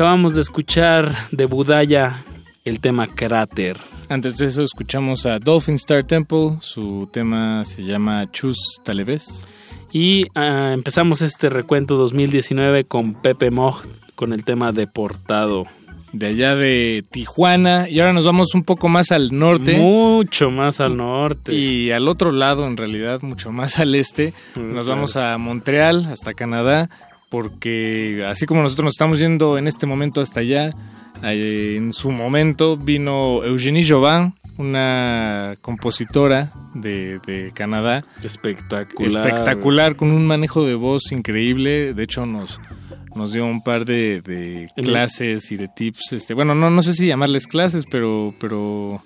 Acabamos de escuchar de Budaya el tema Cráter. Antes de eso escuchamos a Dolphin Star Temple, su tema se llama Chus Taleves. Y ah, empezamos este recuento 2019 con Pepe Moj con el tema Deportado. De allá de Tijuana y ahora nos vamos un poco más al norte. Mucho más al norte. Y al otro lado, en realidad, mucho más al este. Mm, Nos vamos a Montreal, hasta Canadá, porque así como nosotros nos estamos yendo en este momento hasta allá, en su momento vino Eugénie Jobin, una compositora de, de Canadá. Espectacular. Espectacular, con un manejo de voz increíble. De hecho, nos, nos dio un par de, de clases y de tips. Este, bueno, no, no sé si llamarles clases, pero, pero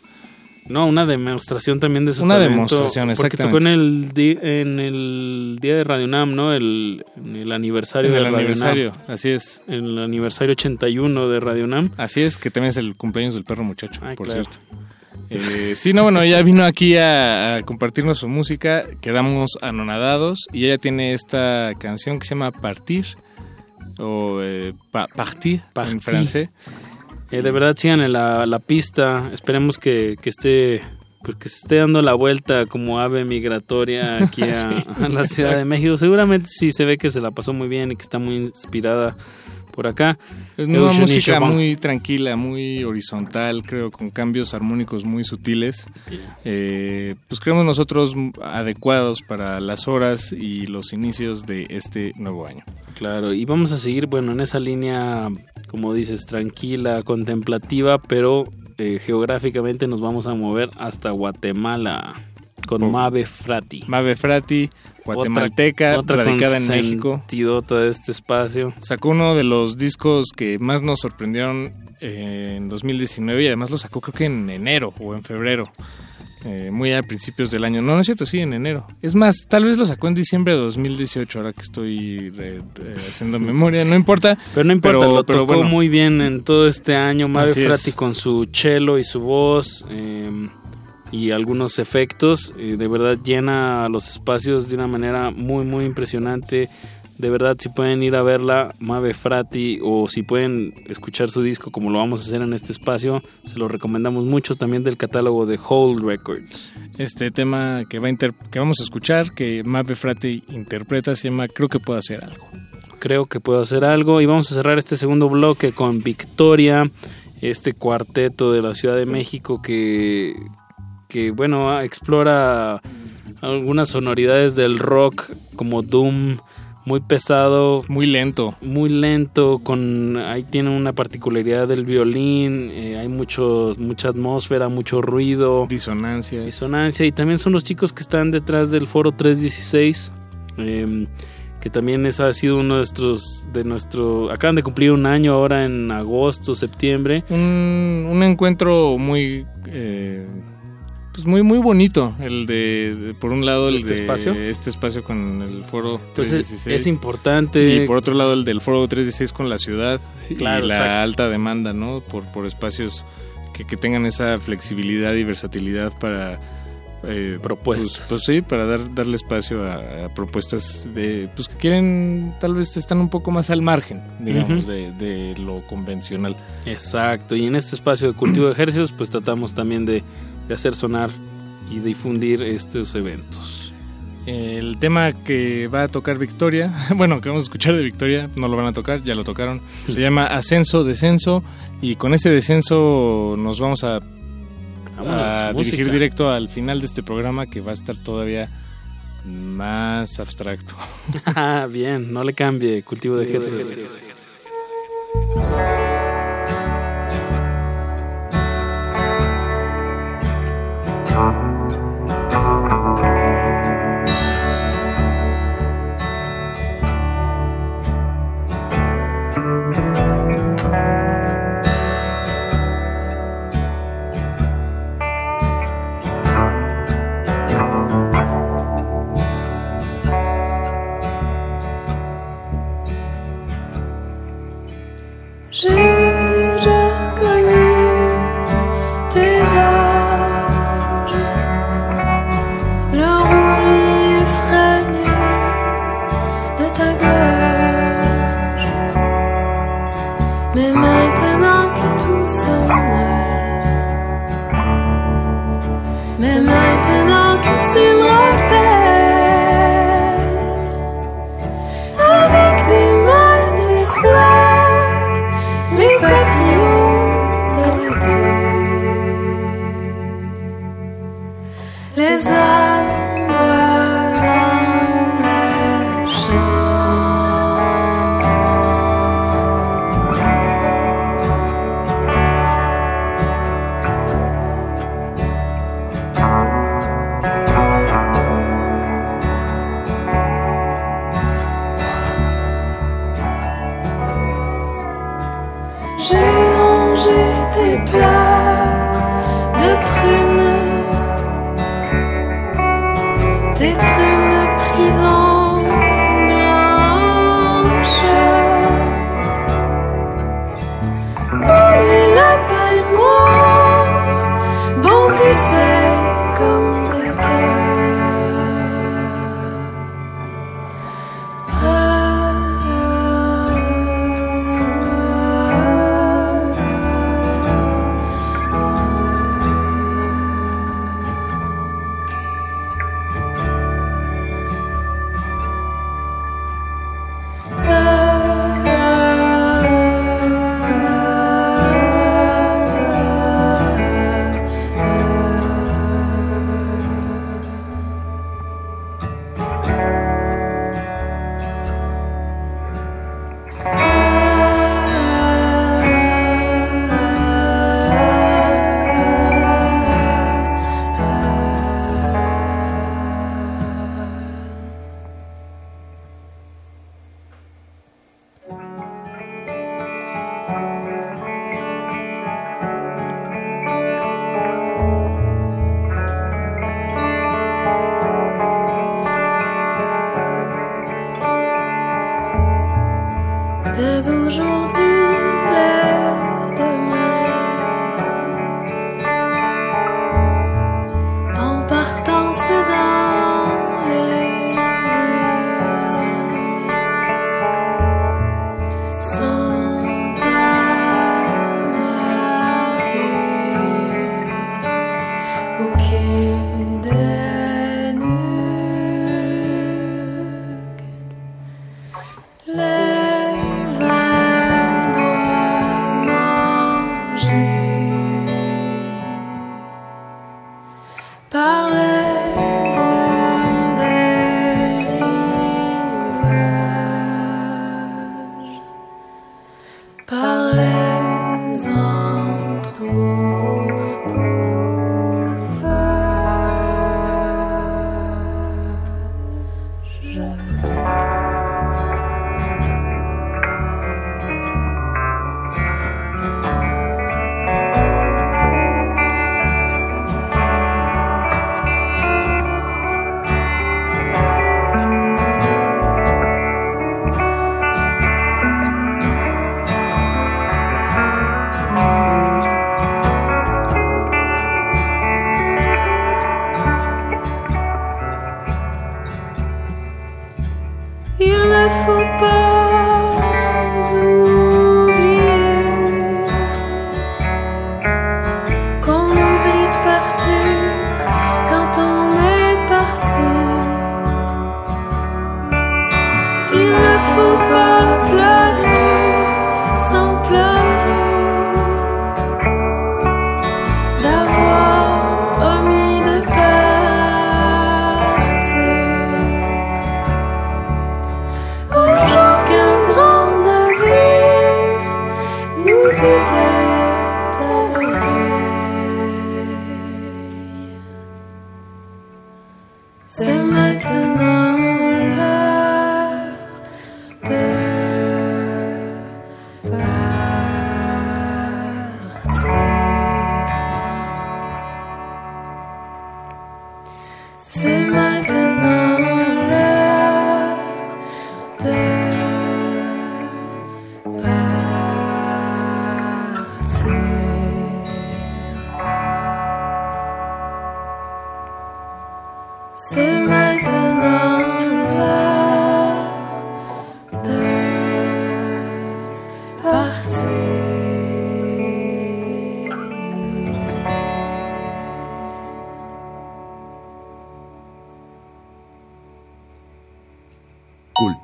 No, una demostración también de su Una talento, demostración, Porque exactamente. tocó en el, di- en el día de Radio UNAM, ¿no? El, en el aniversario en de el Radio aniversario, así es. En el aniversario 81 de Radio UNAM. Así es, que también es el cumpleaños del perro muchacho, Ay, por claro. cierto. Eh, sí, no, bueno, ella vino aquí a, a compartirnos su música, quedamos anonadados y ella tiene esta canción que se llama Partir o eh, pa- Partir, en Partir. francés. Eh, de verdad sigan en la, la pista. Esperemos que, que esté pues que se esté dando la vuelta como ave migratoria aquí a, Sí, a la Ciudad de México. Seguramente sí se ve que se la pasó muy bien y que está muy inspirada por acá. Es una Eugenie música muy tranquila, muy horizontal, creo, con cambios armónicos muy sutiles. Eh, pues creemos nosotros adecuados para las horas y los inicios de este nuevo año. Claro, y vamos a seguir, bueno, en esa línea, como dices, tranquila, contemplativa, pero eh, geográficamente nos vamos a mover hasta Guatemala con. Mabe Frati. Mabe Frati, guatemalteca, Otra radicada en México. de este espacio. Sacó uno de los discos que más nos sorprendieron eh, en 2019 y además lo sacó creo que en enero o en febrero. eh, muy a principios del año. No, no es cierto, sí, en enero. Es más, tal vez lo sacó en diciembre de 2018, ahora que estoy re- re- haciendo memoria. No importa. Pero no importa, Pero- lo pero tocó bueno. muy bien en todo este año. Mabe Así es. Frati con su cello y su voz eh, y algunos efectos. eh, de verdad llena los espacios de una manera muy, muy impresionante. De verdad, si pueden ir a verla, Mabe Frati, o si pueden escuchar su disco como lo vamos a hacer en este espacio, se lo recomendamos mucho también del catálogo de Whole Records. Este tema que, va a que vamos a escuchar, que Mabe Frati interpreta, se llama Creo que puedo hacer algo. creo que puedo hacer algo. Y vamos a cerrar este segundo bloque con Victoria, este cuarteto de la Ciudad de México que, que bueno, ah, explora algunas sonoridades del rock como Doom, muy pesado, Muy lento. muy lento, con ahí tiene una particularidad del violín, eh, hay mucho, mucha atmósfera, mucho ruido Disonancias. disonancia y también son los chicos que están detrás del foro 316 eh, que también eso ha sido uno de nuestros de nuestro acaban de cumplir un año ahora en agosto septiembre un, un encuentro muy eh, pues muy muy bonito el de, de- por un lado el ¿Este de espacio? este espacio con el foro entonces 316 es importante y por otro lado el del foro 316 con la ciudad Claro, y la exacto. alta demanda no por por espacios que, que tengan esa flexibilidad y versatilidad para eh, Propuestas. pues, pues sí para dar darle espacio a, a propuestas de pues que quieren tal vez están un poco más al margen digamos de, de lo convencional exacto y en este espacio de cultivo de ejercicios pues tratamos también de, de hacer sonar y difundir estos eventos El tema que va a tocar Victoria, bueno, que vamos a escuchar de Victoria, no lo van a tocar, ya lo tocaron, se llama Ascenso, Descenso, y con ese descenso nos vamos a, a dirigir música. directo al final de este programa que va a estar todavía más abstracto. Ah, bien no le cambie cultivo de ejercicios 茶。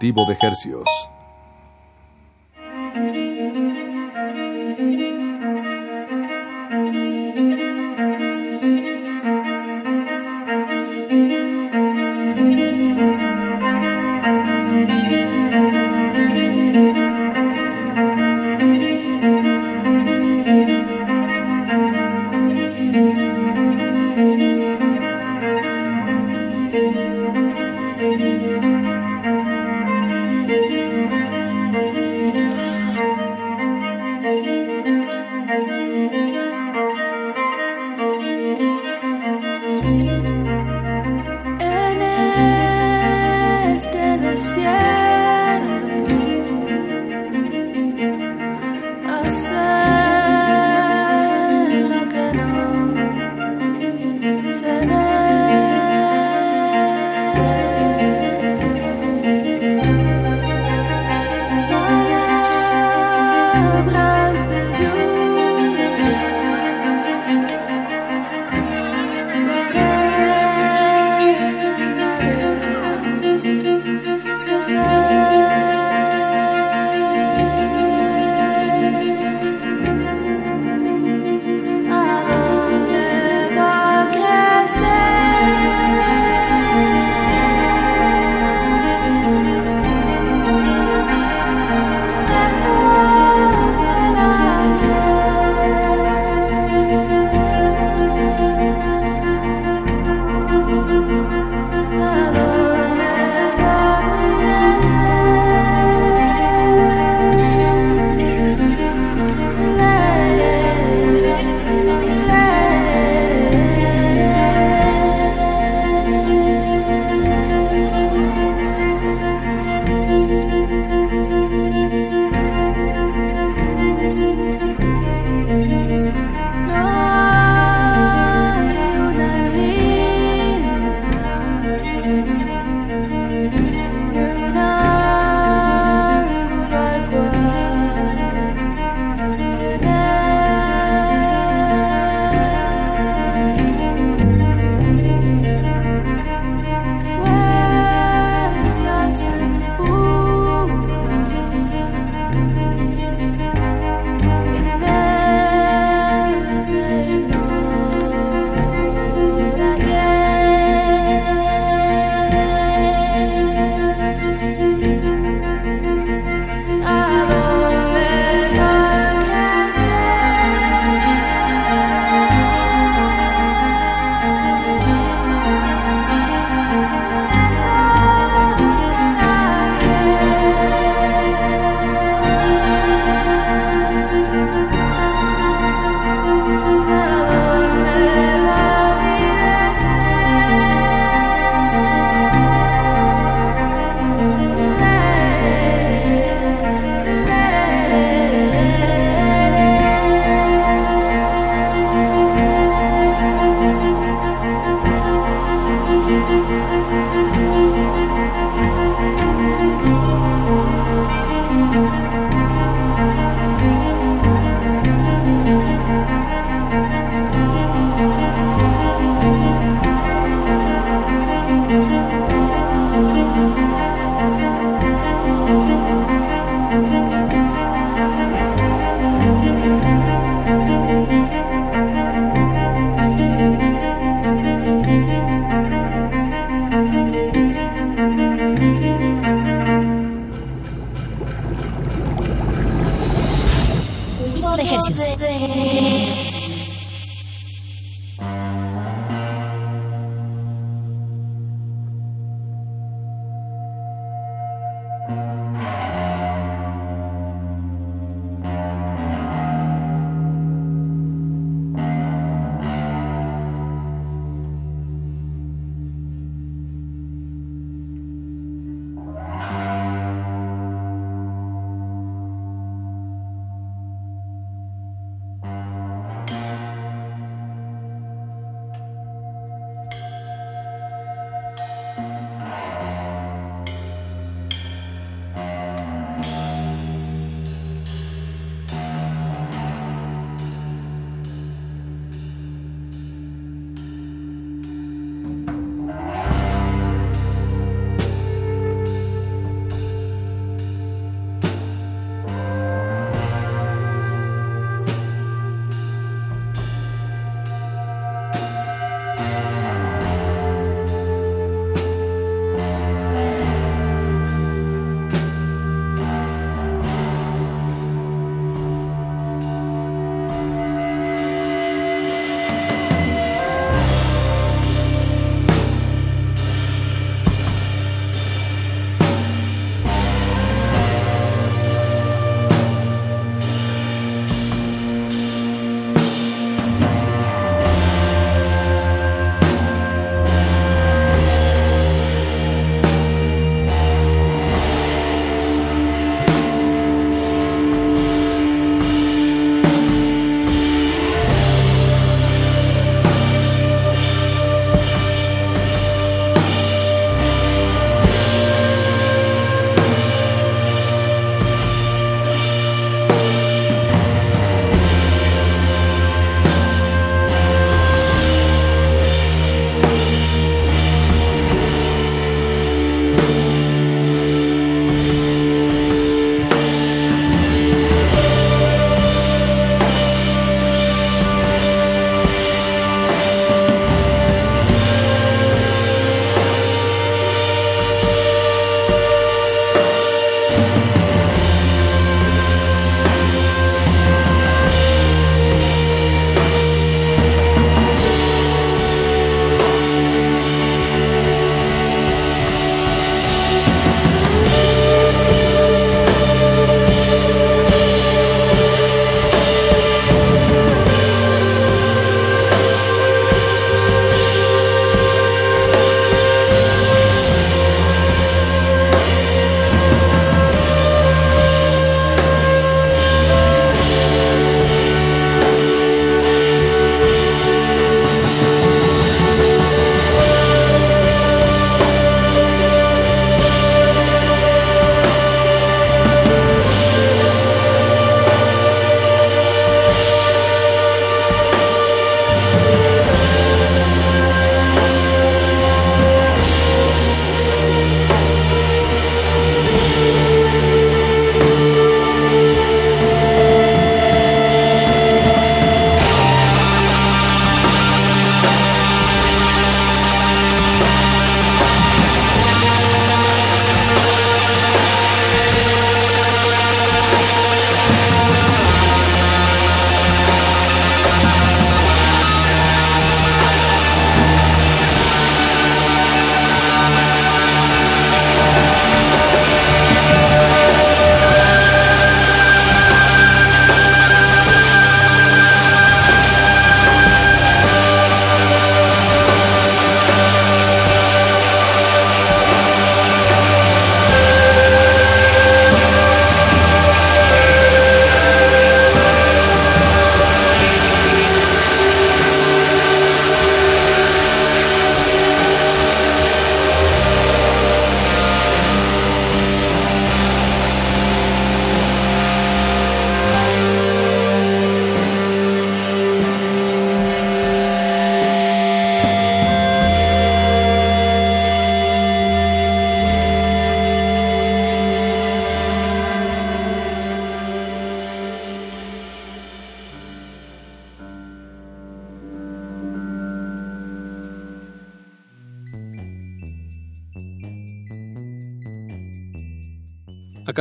De Hercios.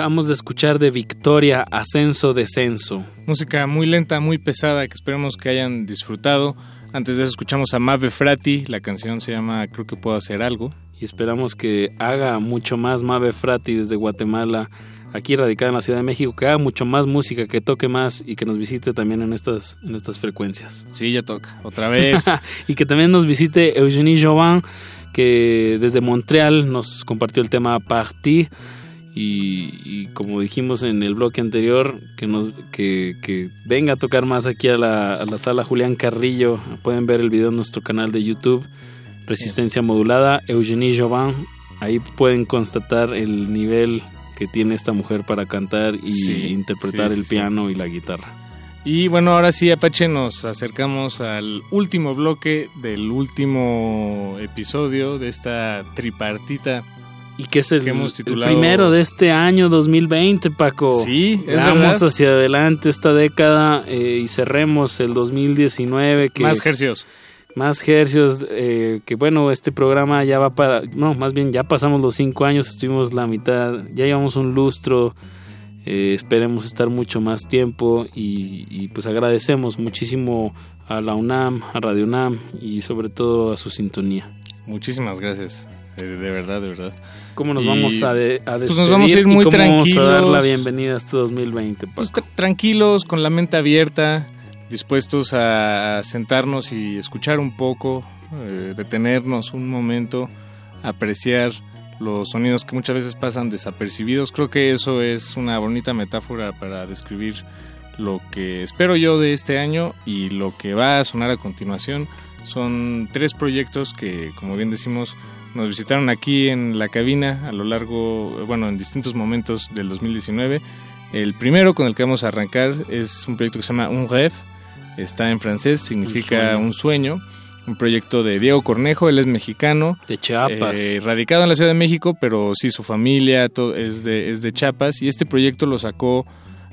Acabamos de escuchar de Victoria, Ascenso, Descenso. Música muy lenta, muy pesada, que esperemos que hayan disfrutado. Antes de eso escuchamos a Mave Frati, la canción se llama Creo que puedo hacer algo. Y esperamos que haga mucho más Mave Frati desde Guatemala, aquí radicada en la Ciudad de México, que haga mucho más música, que toque más y que nos visite también en estas, en estas frecuencias. Sí, ya toca, otra vez. y que también nos visite Eugenie Jovan, que desde Montreal nos compartió el tema Parti. Y, como dijimos en el bloque anterior, que, nos, que, que venga a tocar más aquí a la, a la sala Julián Carrillo. Pueden ver el video en nuestro canal de YouTube, Resistencia Modulada, Eugenie Jovan. Ahí pueden constatar el nivel que tiene esta mujer para cantar y Sí, interpretar sí, el piano y la guitarra. Y bueno, ahora sí, Apache, nos acercamos al último bloque del último episodio de esta tripartita. Y que es el, que hemos el titulado primero de este año 2020, Paco. Sí, es Vamos verdad. hacia adelante esta década eh, y cerremos el 2019. Que, Más hercios. Más hercios, eh, que bueno, este programa ya va para... No, más bien ya pasamos los cinco años, estuvimos la mitad, ya llevamos un lustro. eh, esperemos estar mucho más tiempo y, y, pues agradecemos muchísimo a la UNAM, a Radio UNAM y sobre todo a su sintonía. Muchísimas gracias. De, de verdad, de verdad. ¿Cómo nos Y, vamos a, de- a pues nos vamos a ir muy cómo Vamos a dar la tranquilos. bienvenida a este 2020, Paco? Pues, tra- tranquilos, con la mente abierta, dispuestos a sentarnos y escuchar un poco, eh, detenernos un momento, apreciar los sonidos que muchas veces pasan desapercibidos. Creo que eso es una bonita metáfora para describir lo que espero yo de este año y lo que va a sonar a continuación. Son tres proyectos que, como bien decimos, nos visitaron aquí en la cabina a lo largo, bueno, en distintos momentos del 2019. El primero con el que vamos a arrancar es un proyecto que se llama Un Rêve, está en francés, significa sueño. un sueño. Un proyecto de Diego Cornejo, él es mexicano, De Chiapas. eh, radicado en la Ciudad de México, pero sí, su familia to- es, de, es de Chiapas y este proyecto lo sacó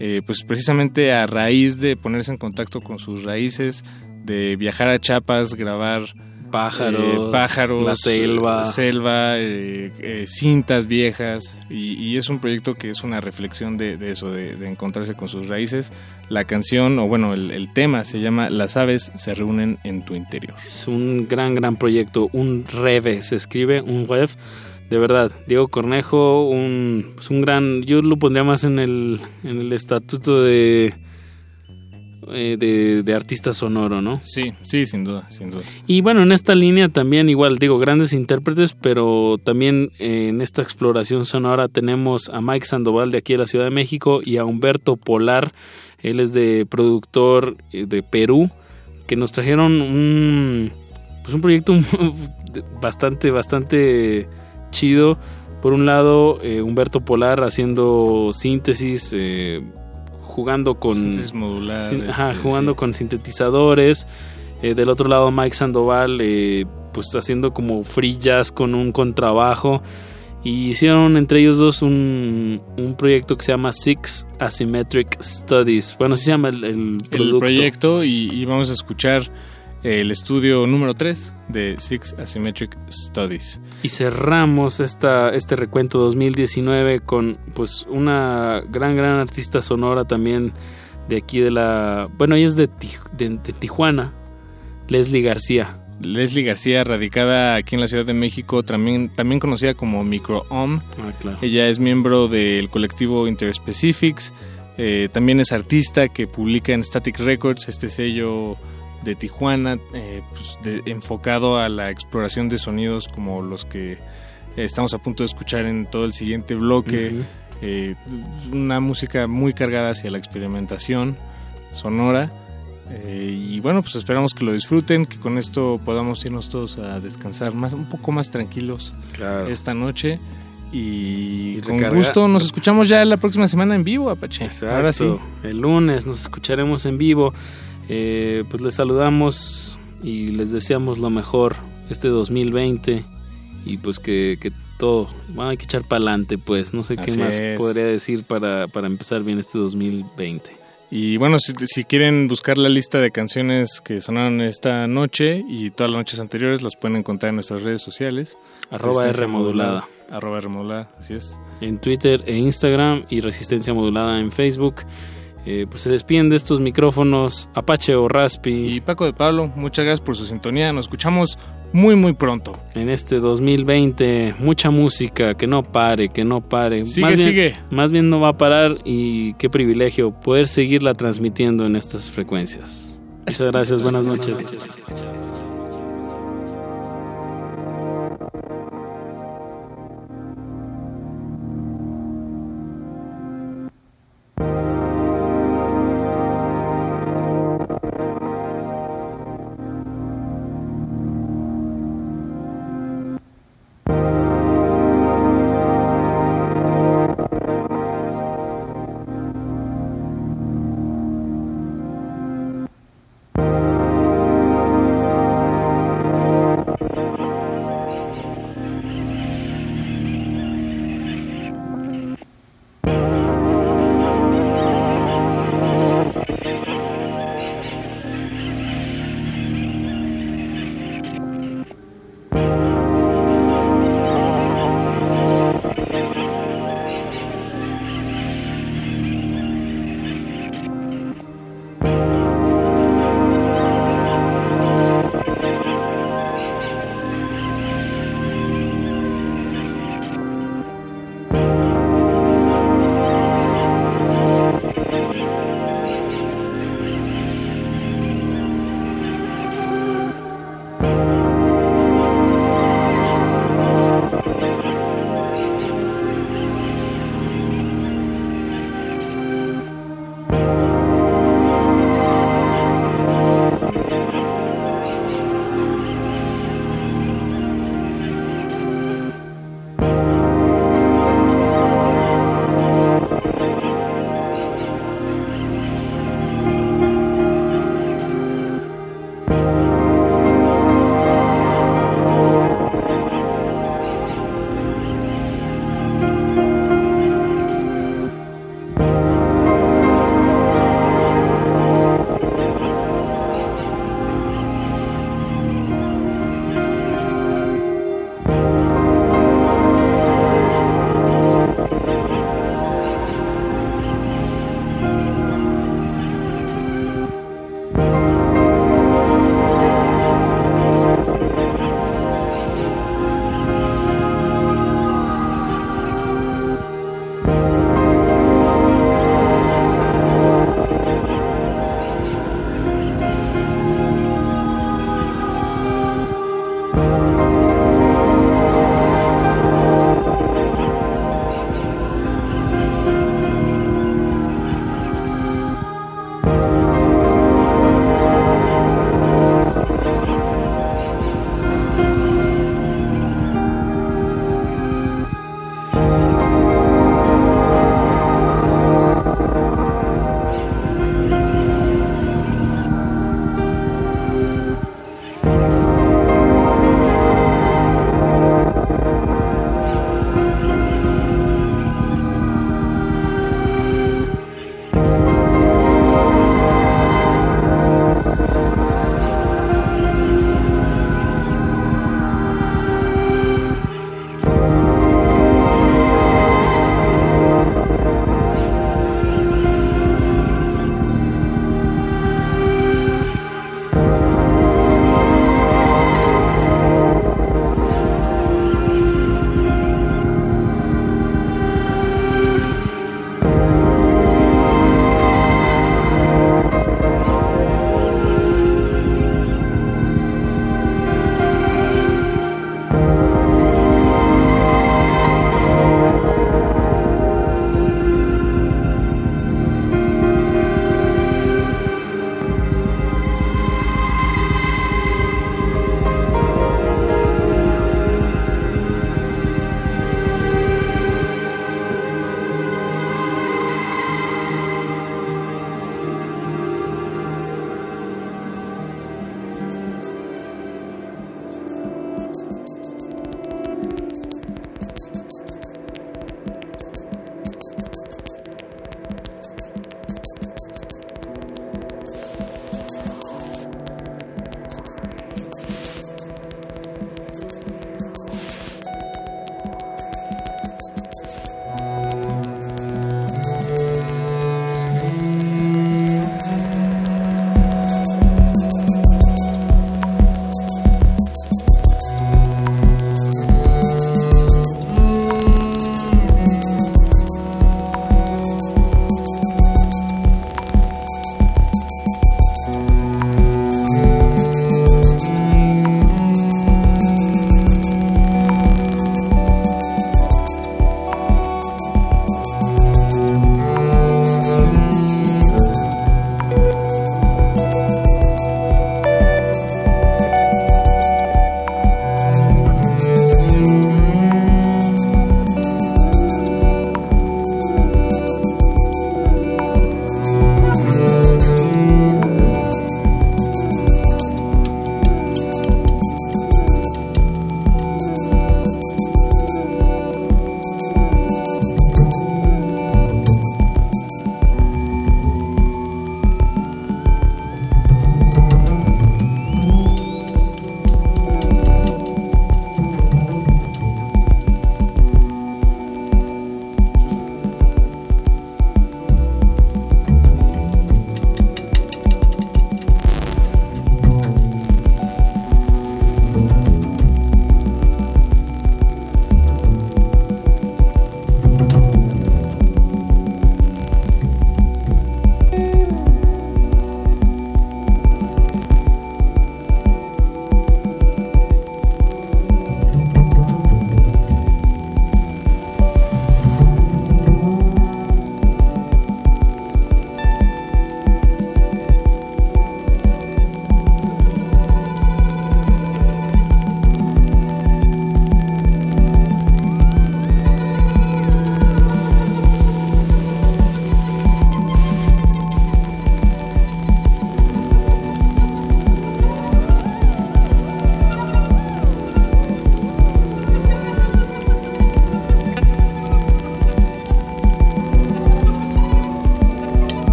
eh, pues precisamente a raíz de ponerse en contacto con sus raíces, de viajar a Chiapas, grabar pájaros, eh, pájaros, la selva. eh, selva, eh, eh, cintas viejas y, y es un proyecto que es una reflexión de, de eso, de, de encontrarse con sus raíces. La canción, o bueno, el, el tema se llama Las aves se reúnen en tu interior. Es un gran, gran proyecto. Un reve, se escribe, un rev. De verdad, Diego Cornejo, un, un gran. Yo lo pondría más en el, en el estatuto de, eh, de, de artista sonoro, ¿no? Sí, sí, sin duda, sin duda. Y bueno, en esta línea también, igual digo, grandes intérpretes, pero también eh, en esta exploración sonora tenemos a Mike Sandoval de aquí de la Ciudad de México y a Humberto Polar, él es de productor eh, de Perú, que nos trajeron un, pues un proyecto bastante, bastante chido. Por un lado, eh, Humberto Polar haciendo síntesis, eh, jugando con... Sin- ajá, este, jugando sí. con sintetizadores. Eh, del otro lado, Mike Sandoval, eh, pues haciendo como free jazz con un contrabajo. Y hicieron entre ellos dos un, un proyecto que se llama Six Asymmetric Studies. Bueno, así se llama el, el proyecto y, y vamos a escuchar el estudio número 3 de Six Asymmetric Studies. Y cerramos esta, este recuento 2019 con pues una gran, gran artista sonora también de aquí de la... Bueno, ella es de, de Tijuana, Leslie García. Leslie García, radicada aquí en la Ciudad de México, también, también conocida como Microom. Ah, claro. Ella es miembro del colectivo Interspecifics. eh, también es artista que publica en Static Records, este sello de Tijuana, eh, pues, de- enfocado a la exploración de sonidos como los que eh, estamos a punto de escuchar en todo el siguiente bloque. Eh, una música muy cargada hacia la experimentación sonora. Eh, y bueno, pues esperamos que lo disfruten, que con esto podamos irnos todos a descansar más, un poco más tranquilos esta noche. Y, Y con gusto nos escuchamos ya la próxima semana en vivo, Apache. Exacto. Ahora sí. El lunes nos escucharemos en vivo. Eh, pues les saludamos y les deseamos lo mejor este 2020 y pues que, que todo, bueno, hay que echar para adelante pues, no sé qué más es. podría decir para, para empezar bien este 2020. Y bueno, si, si quieren buscar la lista de canciones que sonaron esta noche y todas las noches anteriores, las pueden encontrar en nuestras redes sociales. Arroba Resistencia R modulada. Arroba R modulada, así es. En Twitter e Instagram y Resistencia Modulada en Facebook. Eh, pues se despiden de estos micrófonos Apache o Raspi. Y Paco de Pablo, muchas gracias por su sintonía. Nos escuchamos muy, muy pronto. En este 2020, mucha música, que no pare, que no pare. Sigue, más bien, sigue. Más bien no va a parar y qué privilegio poder seguirla transmitiendo en estas frecuencias. Muchas gracias, buenas noches.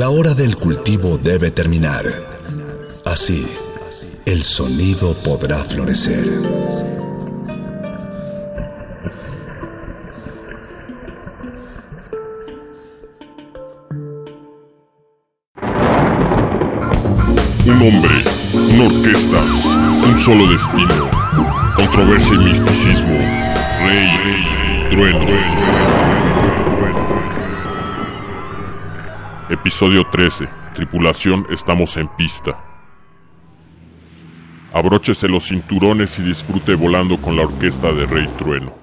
La hora del cultivo debe terminar. Así, el sonido podrá florecer. Un hombre, una orquesta, un solo destino, controversia y misticismo, rey, rey trueno. trueno. Episodio 13. Tripulación, estamos en pista. Abróchese los cinturones y disfrute volando con la orquesta de Rey Trueno.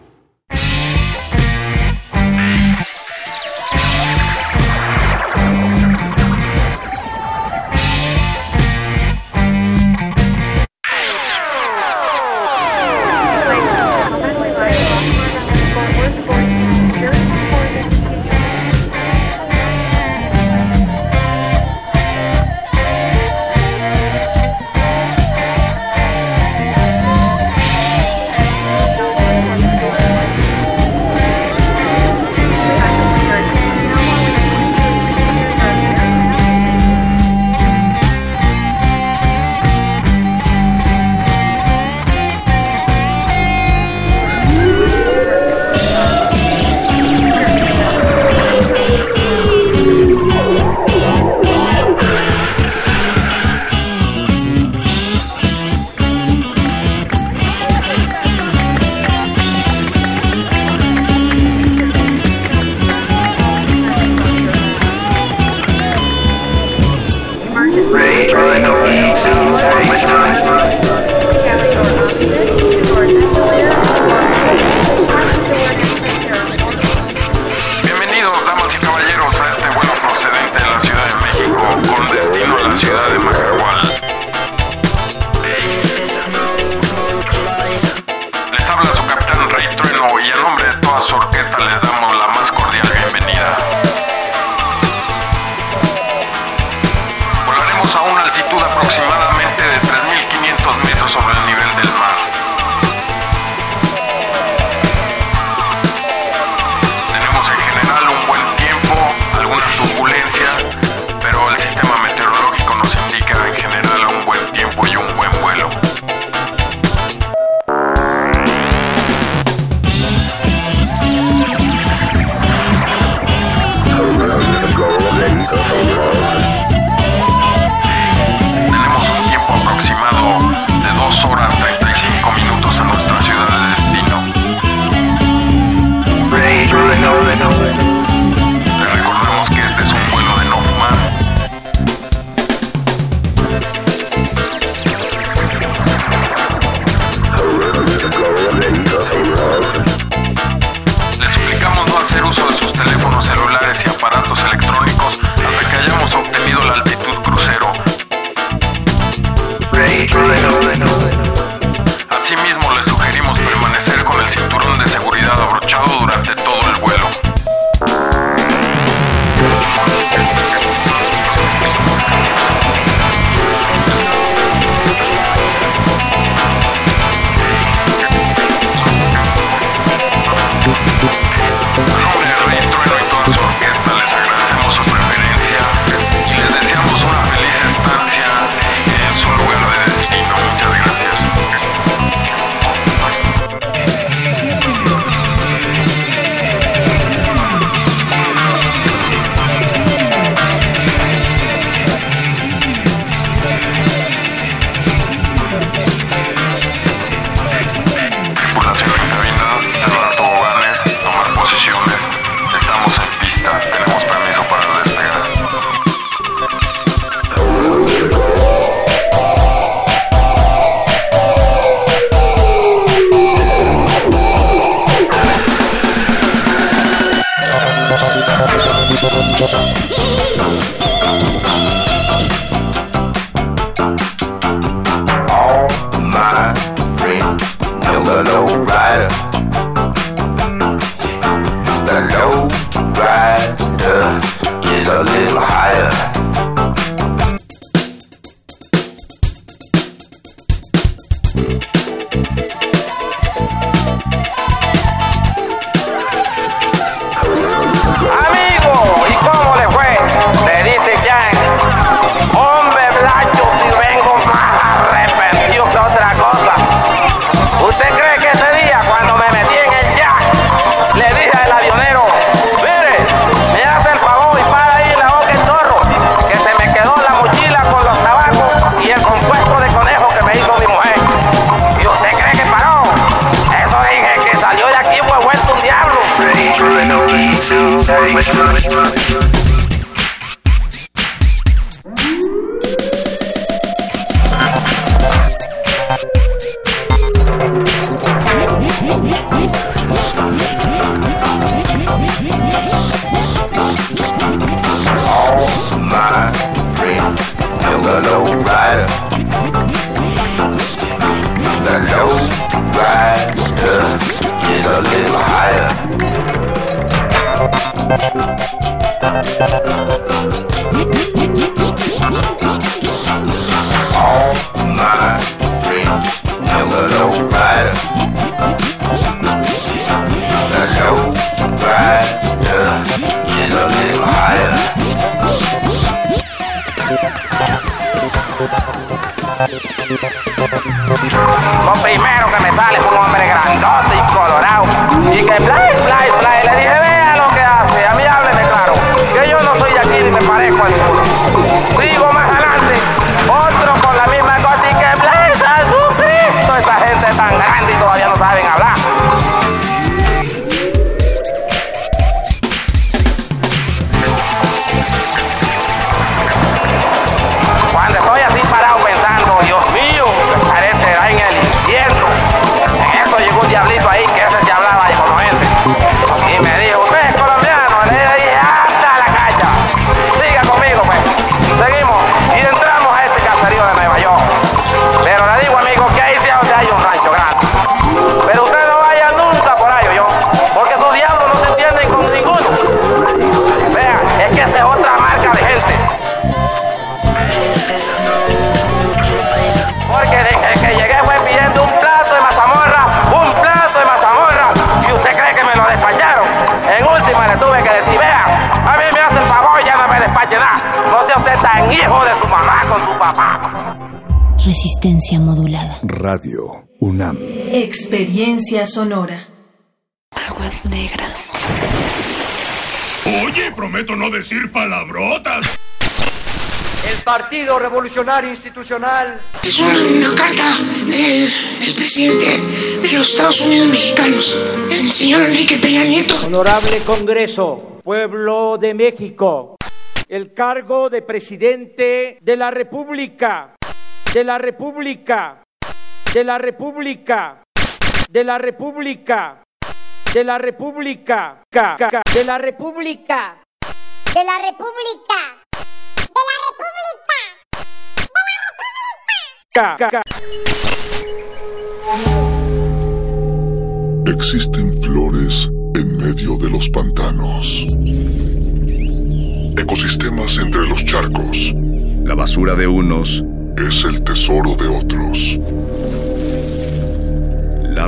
Sonora. Aguas negras. Oye, prometo no decir palabrotas. El Partido Revolucionario Institucional. Es una carta del, del presidente de los Estados Unidos mexicanos, el señor Enrique Peña Nieto. Honorable Congreso, pueblo de México, el cargo de presidente de la República, de la República, de la República, de la República, de la República, ca- ca- de la República. De la República. ca- ca- Existen flores en medio de los pantanos. Ecosistemas entre los charcos. La basura de unos es el tesoro de otros.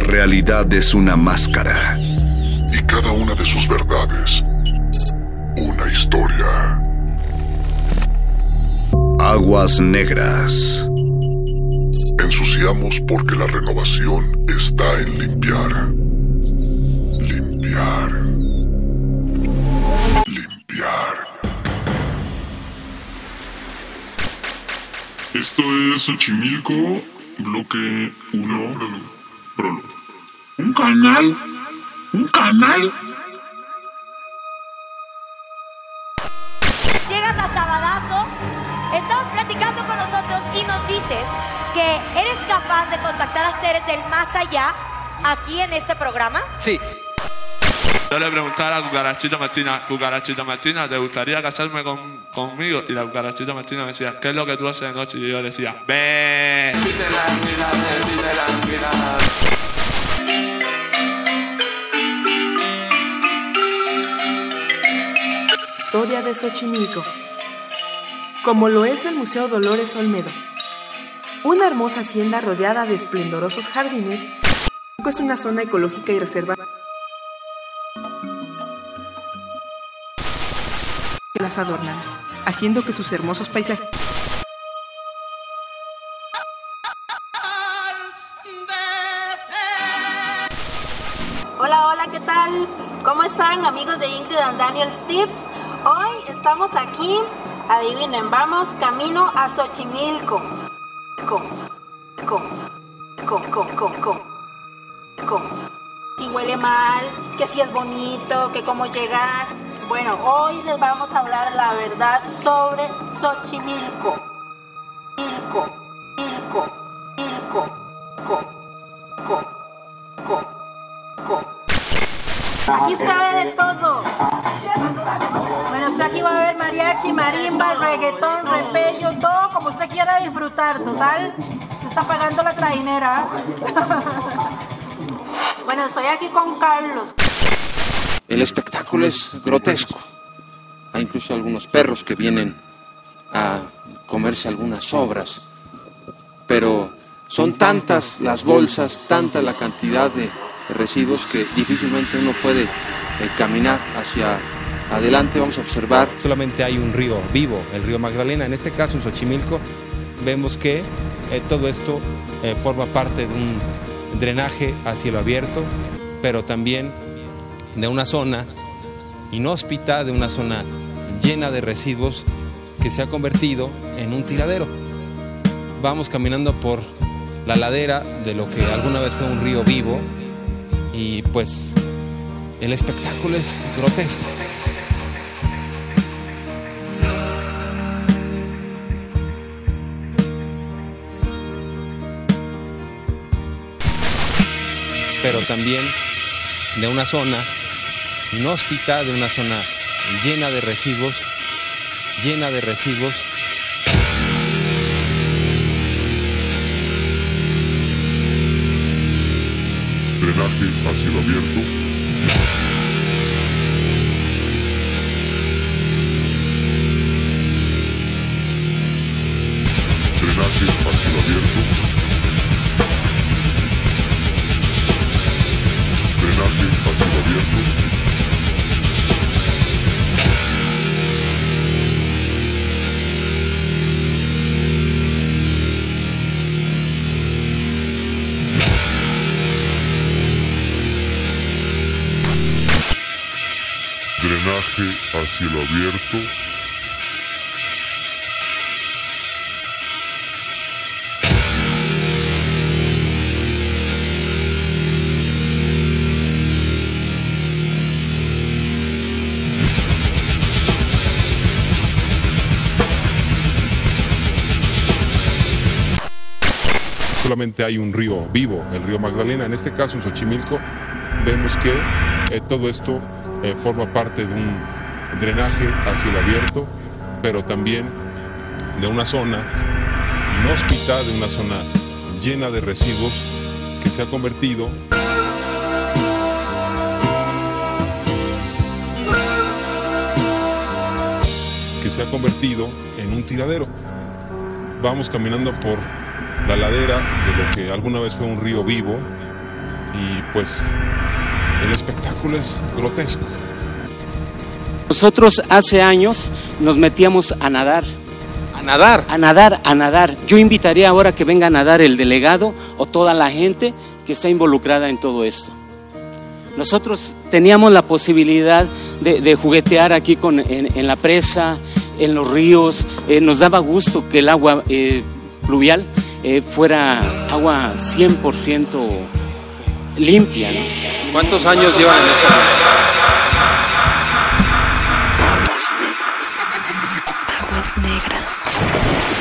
Realidad es una máscara. Y cada una de sus verdades, una historia. Aguas negras. Ensuciamos porque la renovación está en limpiar. Limpiar. Limpiar. Esto es Xochimilco, bloque 1, prólogo. Un canal. Un canal. Llegas a Sabadazo, estamos platicando con nosotros y nos dices que eres capaz de contactar a seres del más allá aquí en este programa. Sí. Yo le preguntaba a la cucarachita Martina, cucarachita Martina, ¿te gustaría casarme con, conmigo? Y la cucarachita Martina me decía, ¿qué es lo que tú haces de noche? Y yo le decía, ¡Ve! De Xochimilco. Como lo es el Museo Dolores Olmedo. Una hermosa hacienda rodeada de esplendorosos jardines, es una zona ecológica y reserva que las adornan, haciendo que sus hermosos paisajes Hola, hola, ¿qué tal? ¿Cómo están amigos de Ingrid and Daniel's Tips? Estamos aquí, adivinen, vamos camino a Xochimilco. Co. Si huele mal, que si es bonito, que cómo llegar. Bueno, hoy les vamos a hablar la verdad sobre Xochimilco. Milco, Milco, Milco, Co, Co, Co, Co. Aquí usted marimba, reggaetón, repello, todo como usted quiera disfrutar, total. Se está pagando la trajinera. bueno, estoy aquí con Carlos. El espectáculo es grotesco. Hay incluso algunos perros que vienen a comerse algunas obras. Pero son tantas las bolsas, tanta la cantidad de residuos que difícilmente uno puede eh, caminar hacia adelante. Vamos a observar. Solamente hay un río vivo, el río Magdalena. En este caso, en Xochimilco, vemos que eh, todo esto eh, forma parte de un drenaje a cielo abierto, pero también de una zona inhóspita, de una zona llena de residuos que se ha convertido en un tiradero. Vamos caminando por la ladera de lo que alguna vez fue un río vivo y pues el espectáculo es grotesco. Pero también de una zona inhóspita, de una zona llena de residuos, llena de residuos. Drenaje a cielo abierto. Abierto. Drenaje a cielo abierto. Drenaje a cielo abierto. Solamente hay un río vivo, el río Magdalena. En este caso, en Xochimilco, vemos que eh, todo esto eh, forma parte de un drenaje a cielo abierto, pero también de una zona inhóspita, de una zona llena de residuos que se ha convertido que se ha convertido en un tiradero. Vamos caminando por la ladera de lo que alguna vez fue un río vivo y pues el espectáculo es grotesco. Nosotros hace años nos metíamos a nadar. A nadar. A nadar, a nadar. Yo invitaría ahora que venga a nadar el delegado o toda la gente que está involucrada en todo esto. Nosotros teníamos la posibilidad de, de juguetear aquí con, en, en, la presa, en los ríos. Eh, nos daba gusto que el agua eh, pluvial eh, fuera agua 100% limpia. ¿no? ¿Cuántos años llevan en esto? Aguas negras. Tus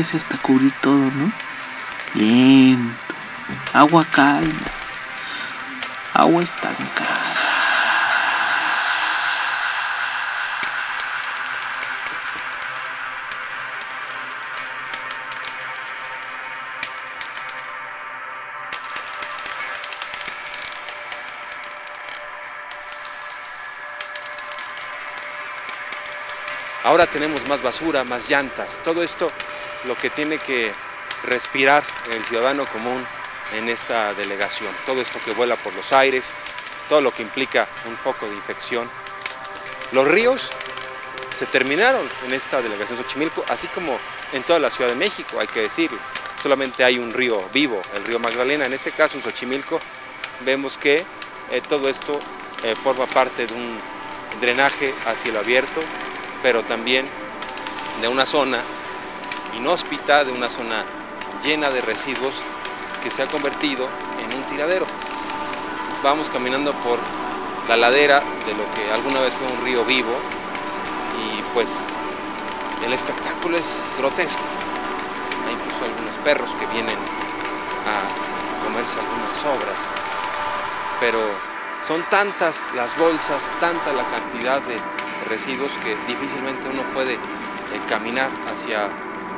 crece hasta cubrir todo, ¿no? Lento. Agua calma. Agua estancada. Ahora tenemos más basura, más llantas. Todo esto lo que tiene que respirar el ciudadano común en esta delegación. Todo esto que vuela por los aires, todo lo que implica un poco de infección. Los ríos se terminaron en esta delegación Xochimilco, así como en toda la Ciudad de México, hay que decirlo. Solamente hay un río vivo, el río Magdalena. En este caso, en Xochimilco, vemos que eh, todo esto eh, forma parte de un drenaje a cielo abierto, pero también de una zona inhóspita, de una zona llena de residuos que se ha convertido en un tiradero. Vamos caminando por la ladera de lo que alguna vez fue un río vivo y pues el espectáculo es grotesco. Hay incluso algunos perros que vienen a comerse algunas sobras, pero son tantas las bolsas, tanta la cantidad de residuos que difícilmente uno puede eh, caminar hacia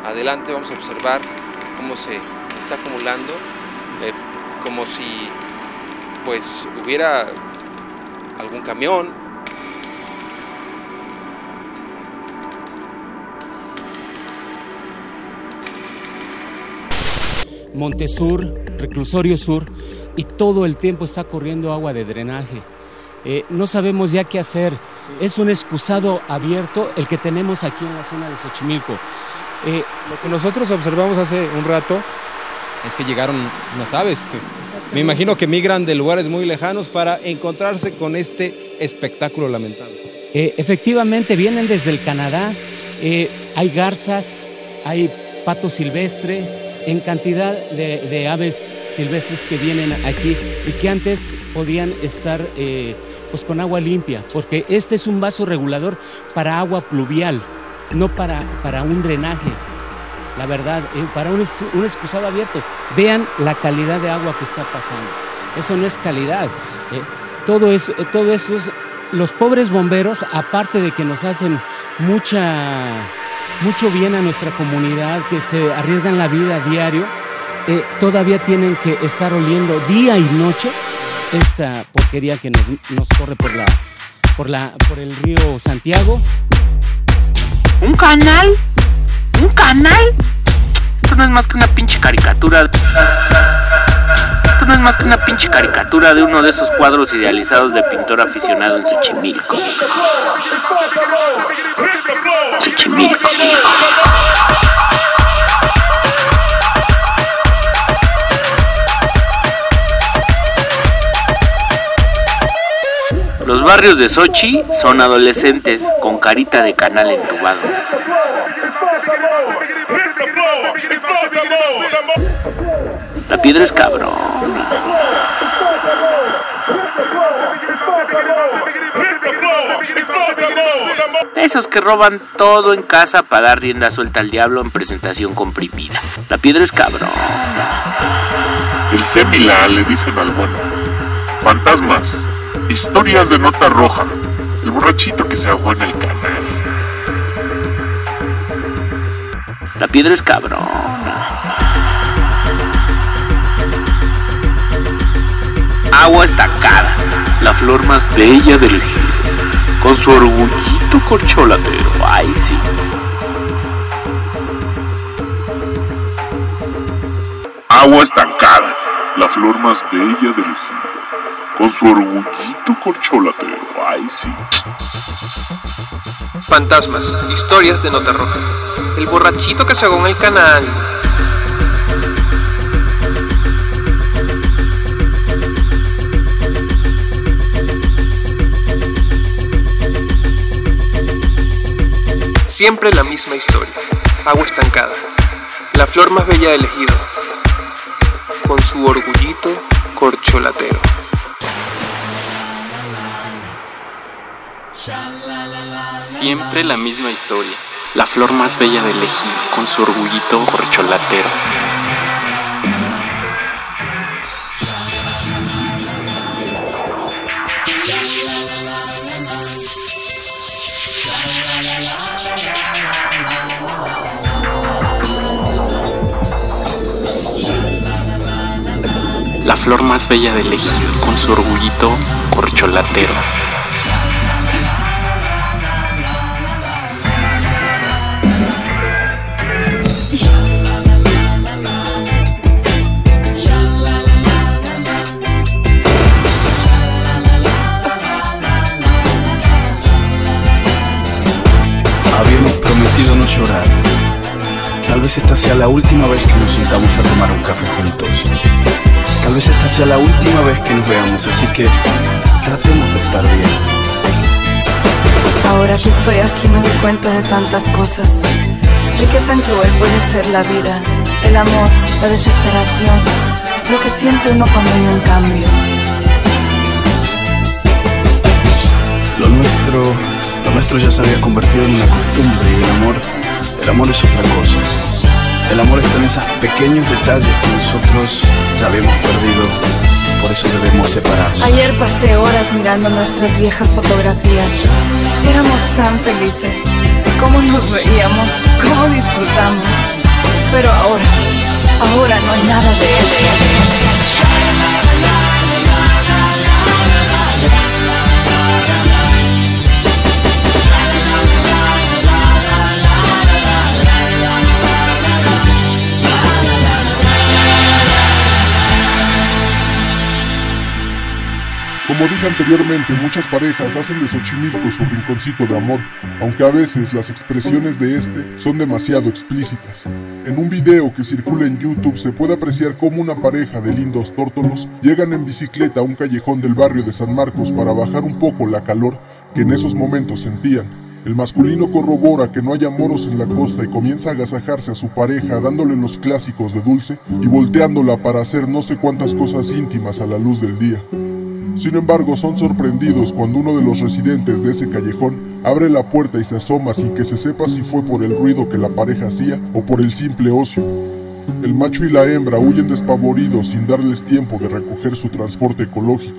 adelante. Vamos a observar cómo se está acumulando, eh, como si pues hubiera algún camión. Montesur, Reclusorio Sur, y todo el tiempo está corriendo agua de drenaje. Eh, no sabemos ya qué hacer. Es un excusado abierto el que tenemos aquí en la zona de Xochimilco. Eh, Lo que nosotros observamos hace un rato es que llegaron, no sabes, me imagino que migran de lugares muy lejanos para encontrarse con este espectáculo lamentable. Eh, efectivamente, vienen desde el Canadá. Eh, hay garzas, hay pato silvestre, en cantidad de, de aves silvestres que vienen aquí y que antes podían estar eh, pues con agua limpia, porque este es un vaso regulador para agua pluvial, no para, para un drenaje. La verdad, eh, para un, un excusado abierto. Vean la calidad de agua que está pasando. Eso no es calidad. eh. todo, es, eh, todo eso es. Los pobres bomberos, aparte de que nos hacen mucha, mucho bien a nuestra comunidad, que se arriesgan la vida a diario, todavía tienen que estar oliendo día y noche esta porquería que nos, nos corre por la, por la, por el río Santiago. ¿Un canal? ¿Un canal? Esto no es más que una pinche caricatura. Esto no es más que una pinche caricatura de uno de esos cuadros idealizados de pintor aficionado en Xochimilco. Xochimilco. Los barrios de Sochi son adolescentes con carita de canal entubado. La piedra es cabrón. Esos que roban todo en casa para dar rienda suelta al diablo en presentación comprimida. La piedra es cabrón. El Semila le dicen al bueno. Fantasmas. Historias de nota roja. El borrachito que se ahogó en el canal. La piedra es cabrón. Agua estancada. La flor más bella del ejido. Con su orgullito corcholatero. Ay, sí. Agua estancada. La flor más bella del ejido. Con su orgullito corcholatero. Ay, sí. Fantasmas, historias de nota roja. El borrachito que se en el canal. Siempre la misma historia. Agua estancada. La flor más bella del ejido. Con su orgullito corcholatero. Siempre la misma historia. La flor más bella del ejido, con su orgullito corcholatero. La flor más bella del ejido, con su orgullito corcholatero. Sea la última vez que nos sentamos a tomar un café juntos. Tal vez esta sea la última vez que nos veamos, así que tratemos de estar bien. Ahora que estoy aquí me doy cuenta de tantas cosas. De qué tan cruel puede ser la vida, el amor, la desesperación, lo que siente uno cuando hay un cambio. Lo nuestro, lo nuestro ya se había convertido en una costumbre y el amor, el amor es otra cosa. El amor está en esos pequeños detalles que nosotros ya habíamos perdido, por eso debemos separarnos. Ayer pasé horas mirando nuestras viejas fotografías. Éramos tan felices. Cómo nos reíamos, cómo disfrutamos. Pero ahora, ahora no hay nada de eso. Como dije anteriormente, muchas parejas hacen de Xochimilco su rinconcito de amor, aunque a veces las expresiones de este son demasiado explícitas. En un video que circula en YouTube se puede apreciar cómo una pareja de lindos tórtolos llegan en bicicleta a un callejón del barrio de San Marcos para bajar un poco la calor que en esos momentos sentían. El masculino corrobora que no haya moros en la costa y comienza a agasajarse a su pareja dándole los clásicos de dulce y volteándola para hacer no sé cuántas cosas íntimas a la luz del día. Sin embargo, son sorprendidos cuando uno de los residentes de ese callejón abre la puerta y se asoma sin que se sepa si fue por el ruido que la pareja hacía o por el simple ocio. El macho y la hembra huyen despavoridos sin darles tiempo de recoger su transporte ecológico,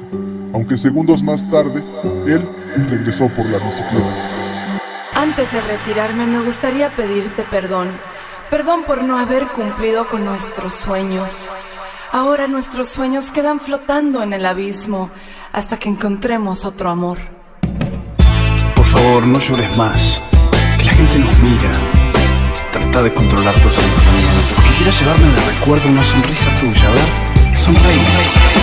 aunque segundos más tarde, él regresó por la bicicleta. Antes de retirarme me gustaría pedirte perdón. Perdón por no haber cumplido con nuestros sueños. Ahora nuestros sueños quedan flotando en el abismo hasta que encontremos otro amor. Por favor, no llores más. Que la gente nos mira. Trata de controlar tus sentimientos. Quisiera llevarme de recuerdo una sonrisa tuya, ¿ver? Sonreí.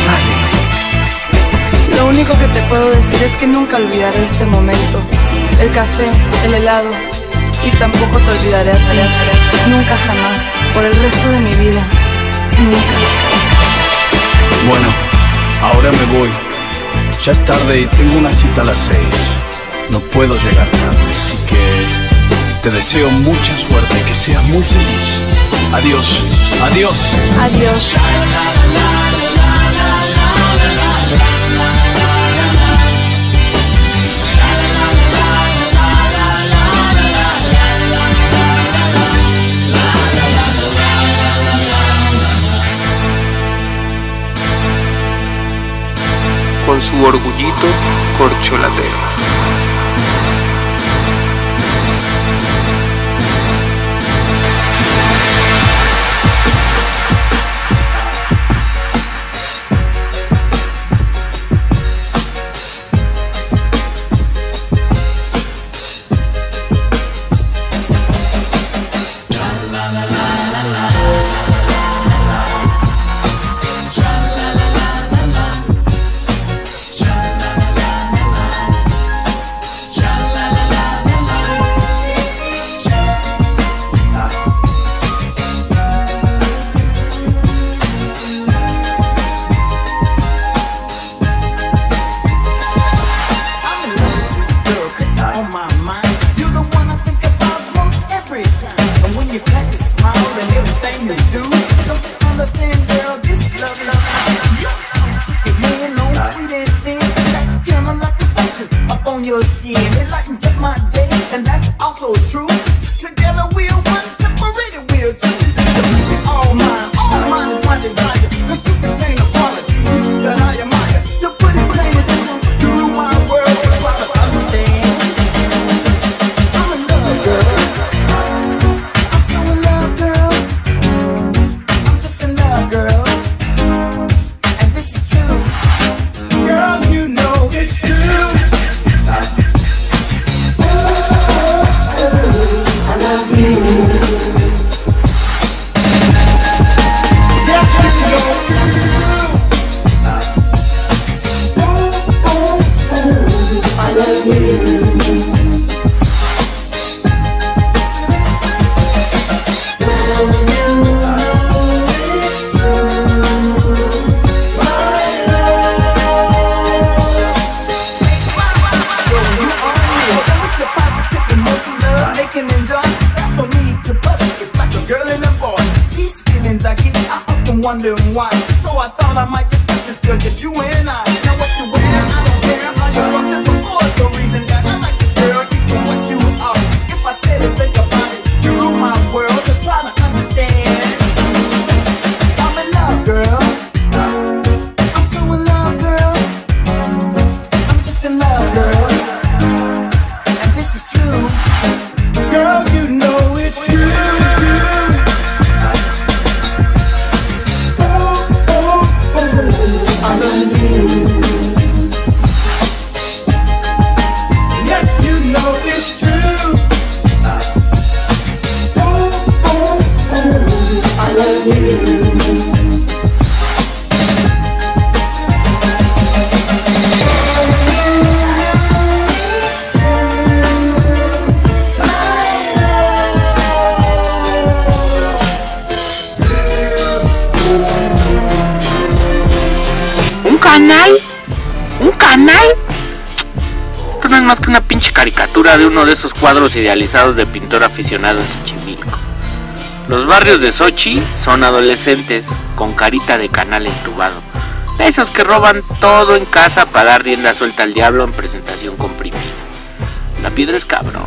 Dale. Lo único que te puedo decir es que nunca olvidaré este momento. El café, el helado. Y tampoco te olvidaré a. Nunca jamás. Por el resto de mi vida. Nunca. Bueno, ahora me voy. Ya es tarde y tengo una cita a las seis. No puedo llegar tarde, así que te deseo mucha suerte y que seas muy feliz. Adiós, adiós. Adiós. Su orgullito corcholatero. wondering why. So I thought I might discuss this girl, just you and I. más que una pinche caricatura de uno de esos cuadros idealizados de pintor aficionado en Xochimilco. Los barrios de Sochi son adolescentes con carita de canal entubado. Esos que roban todo en casa para dar rienda suelta al diablo en presentación comprimida. La piedra es cabrón.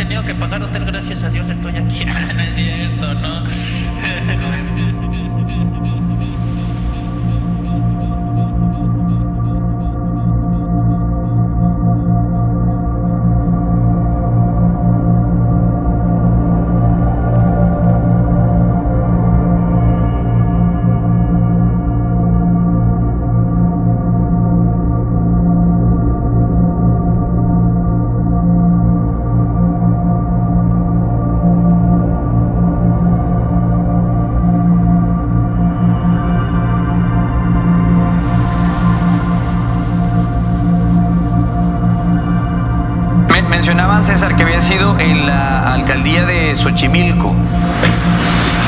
Tenido que pagar hotel, gracias a Dios estoy aquí. No es cierto, ¿no?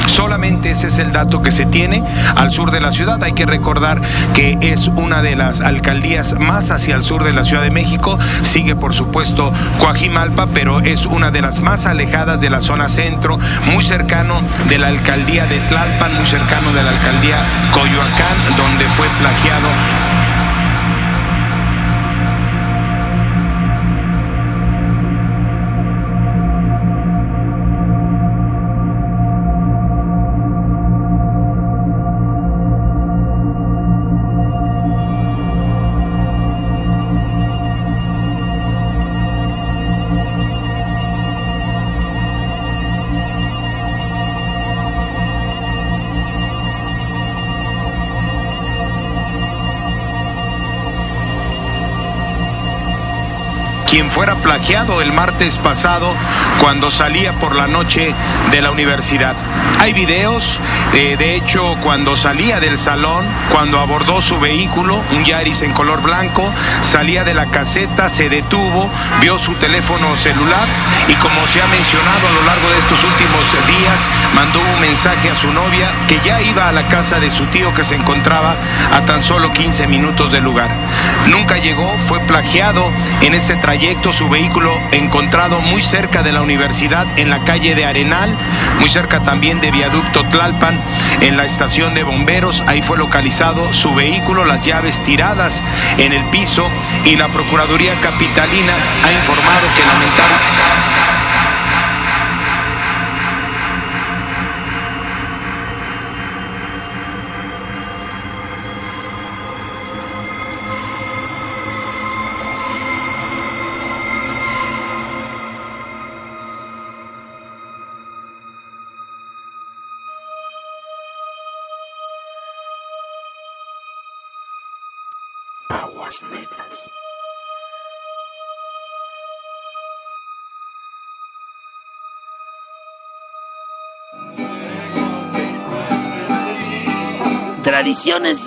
Solamente ese es el dato que se tiene al sur de la ciudad. Hay que recordar que es una de las alcaldías más hacia el sur de la Ciudad de México. Sigue, por supuesto, Coajimalpa, pero es una de las más alejadas de la zona centro, muy cercano de la alcaldía de Tlalpan, muy cercano de la alcaldía Coyoacán, donde fue plagiado quien fuera plagiado el martes pasado cuando salía por la noche de la universidad. Hay videos, eh, de hecho, cuando salía del salón, cuando abordó su vehículo, un Yaris en color blanco, salía de la caseta, se detuvo, vio su teléfono celular y como se ha mencionado a lo largo de estos últimos días, mandó un mensaje a su novia que ya iba a la casa de su tío que se encontraba a tan solo 15 minutos del lugar. Nunca llegó, fue plagiado en ese trayecto su vehículo encontrado muy cerca de la universidad en la calle de Arenal, muy cerca también de Viaducto Tlalpan, en la estación de bomberos. Ahí fue localizado su vehículo, las llaves tiradas en el piso y la Procuraduría Capitalina ha informado que lamentablemente...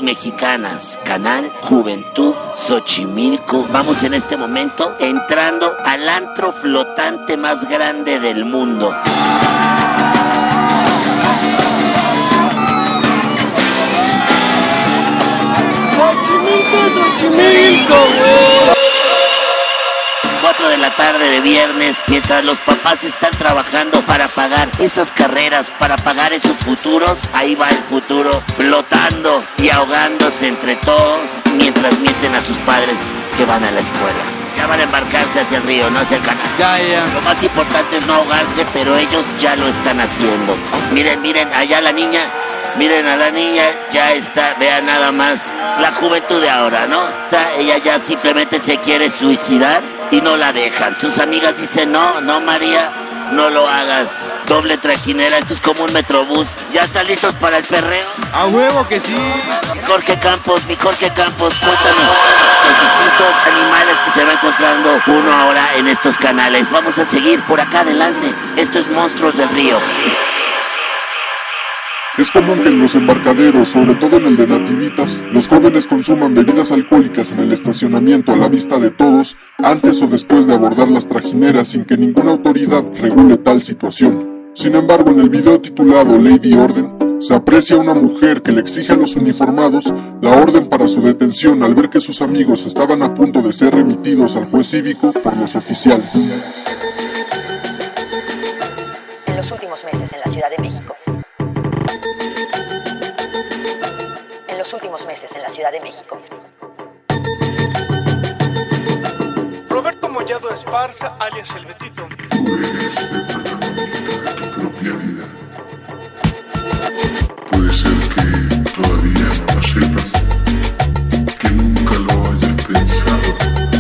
Mexicanas, canal Juventud Xochimilco. Vamos en este momento entrando al antro flotante más grande del mundo. Xochimilco, Xochimilco. 4 de la tarde de viernes, mientras los papás están trabajando para pagar esas carreras, para pagar esos futuros, ahí va el futuro flotando y ahogándose entre todos, mientras mienten a sus padres que van a la escuela. Ya van a embarcarse hacia el río, no hacia el canal. Ya, ya. Lo más importante es no ahogarse, pero ellos ya lo están haciendo. Miren, miren, allá la niña, miren a la niña, ya está, vean nada más la juventud de ahora, ¿no? Está- ella ya simplemente se quiere suicidar y no la dejan. Sus amigas dicen, no, no María, no lo hagas. Doble trajinera, esto es como un metrobús. ¿Ya están listos para el perreo? A huevo que sí. Jorge Campos, mi Jorge Campos, cuéntanos los distintos animales que se va encontrando uno ahora en estos canales. Vamos a seguir por acá adelante. Esto es Monstruos del Río. Es común que en los embarcaderos, sobre todo en el de Nativitas, los jóvenes consuman bebidas alcohólicas en el estacionamiento a la vista de todos, antes o después de abordar las trajineras sin que ninguna autoridad regule tal situación. Sin embargo, en el video titulado Lady Orden, se aprecia a una mujer que le exige a los uniformados la orden para su detención al ver que sus amigos estaban a punto de ser remitidos al juez cívico por los oficiales. meses en la Ciudad de México. Roberto Mollado Esparza, alias El Betito. Tú eres el protagonista de tu propia vida. Puede ser que todavía no lo sepas, que nunca lo hayas pensado.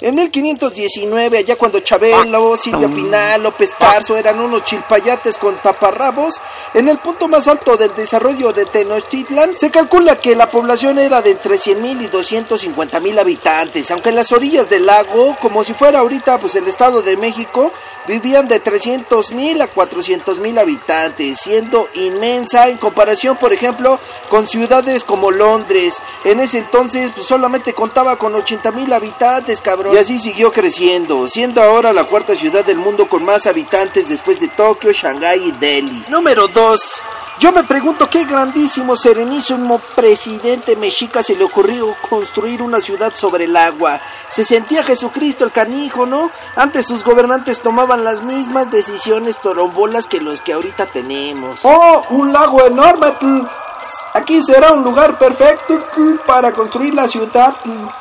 En 1519, allá cuando Chabelo, Silvia Pinal, López Tarso eran unos chilpayates con taparrabos, en el punto más alto del desarrollo de Tenochtitlan, se calcula que la población era de entre 100.000 y 250.000 habitantes, aunque en las orillas del lago, como si fuera ahorita pues el Estado de México, vivían de 300.000 a 400.000 habitantes, siendo inmensa en comparación, por ejemplo, con ciudades como Londres. En ese entonces pues, solamente contaba con 80.000 habitantes, cabrón. Y así siguió creciendo, siendo ahora la cuarta ciudad del mundo con más habitantes después de Tokio, Shanghái y Delhi. Número 2. Yo me pregunto qué grandísimo, serenísimo presidente mexica se le ocurrió construir una ciudad sobre el agua. Se sentía Jesucristo el canijo, ¿no? Antes sus gobernantes tomaban las mismas decisiones torombolas que los que ahorita tenemos. ¡Oh! ¡Un lago enorme! Aquí será un lugar perfecto para construir la ciudad.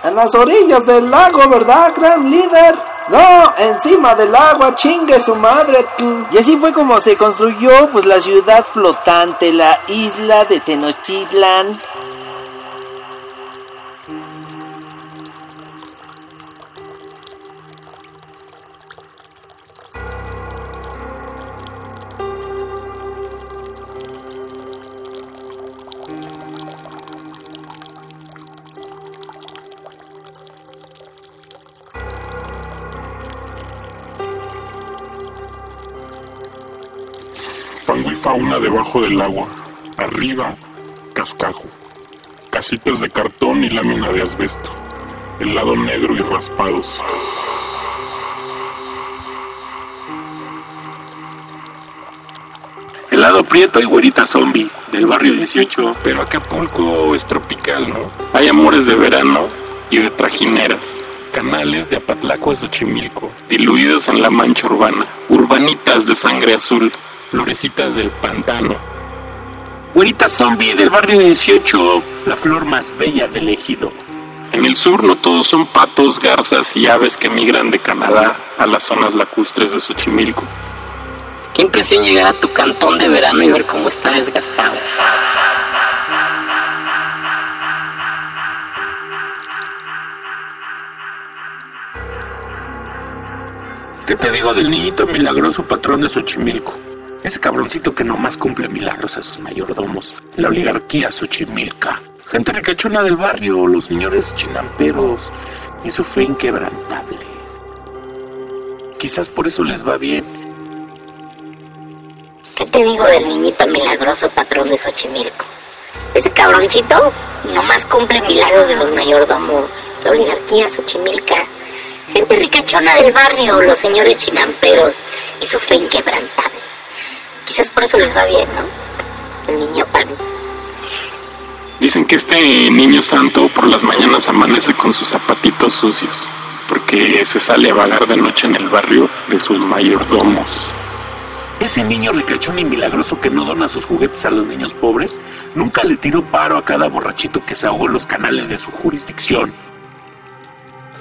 En las orillas del lago, ¿verdad, gran líder? No, encima del agua, chingue su madre. Y así fue como se construyó pues la ciudad flotante, la isla de Tenochtitlan. Fauna debajo del agua. Arriba, cascajo. Casitas de cartón y lámina de asbesto. El lado negro y raspados. Helado prieto y güerita zombie del barrio 18. Pero Acapulco es tropical, ¿no? Hay amores de verano y de trajineras. Canales de Apatlaco a Xochimilco, diluidos en la mancha urbana. Urbanitas de sangre azul, florecitas del pantano. Güerita zombie del barrio 18. La flor más bella del ejido. En el sur no todos son patos, garzas y aves que migran de Canadá a las zonas lacustres de Xochimilco. Qué impresión llegar a tu cantón de verano y ver cómo está desgastado. ¿Qué te digo del niñito milagroso patrón de Xochimilco? Ese cabroncito que nomás cumple milagros a sus mayordomos. La oligarquía Xochimilca. Gente ricachona del barrio, los señores chinamperos y su fe inquebrantable. Quizás por eso les va bien. ¿Qué te digo del niñito milagroso patrón de Xochimilco? Ese cabroncito nomás cumple milagros de los mayordomos, la oligarquía Xochimilca, gente ricachona del barrio, los señores chinamperos y su fe inquebrantable. Quizás por eso les va bien, ¿no? El niño pan. Dicen que este niño santo por las mañanas amanece con sus zapatitos sucios, porque se sale a vagar de noche en el barrio de sus mayordomos. Ese niño ricachón y milagroso que no dona sus juguetes a los niños pobres, nunca le tiró paro a cada borrachito que se ahogó en los canales de su jurisdicción.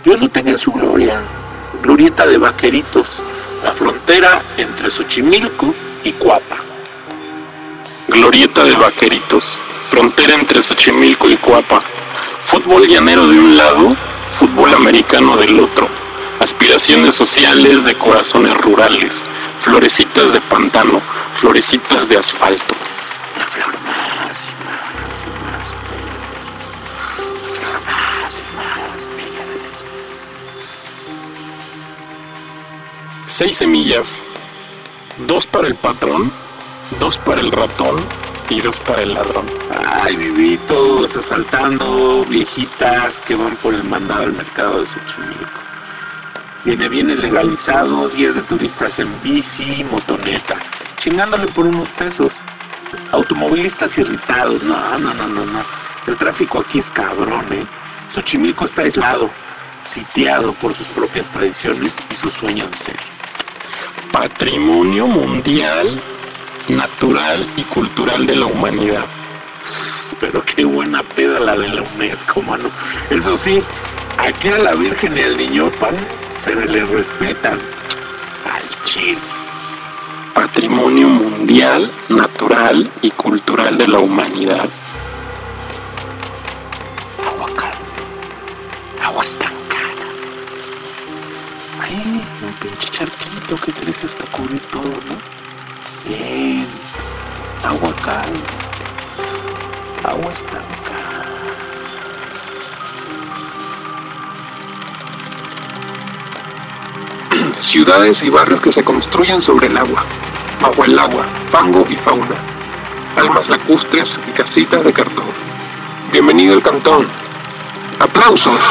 Dios lo tenga en su gloria. Glorieta de Vaqueritos, la frontera entre Xochimilco y Cuapa. Glorieta de Vaqueritos, frontera entre Xochimilco y Cuapa. Fútbol llanero de un lado, fútbol americano del otro. Aspiraciones sociales de corazones rurales. Florecitas de pantano, florecitas de asfalto. La flor más y más y más bella. La flor más y más Seis semillas. Dos para el patrón, dos para el ratón y dos para el ladrón. Ay, vivitos asaltando viejitas que van por el mandado al mercado de Xochimilco. Viene bienes legalizados, guías de turistas en bici, motoneta, chingándole por unos pesos. Automovilistas irritados, no, no, no, no, no. El tráfico aquí es cabrón, ¿eh? Xochimilco está aislado, sitiado por sus propias tradiciones y sus sueños de ser. Patrimonio mundial, natural y cultural de la humanidad. Pero qué buena peda la de la UNESCO, mano. Eso sí, aquí a la Virgen y al Niño Pan se le respetan. Al chile. Patrimonio mundial, natural y cultural de la humanidad. Agua estancada. Un pinche charquito que crece hasta cubrir todo, ¿no? Bien. Agua calma. Agua estancada. Ciudades y barrios que se construyen sobre el agua. Bajo el agua, fango y fauna. Almas lacustres y casitas de cartón. Bienvenido al cantón. ¡Aplausos!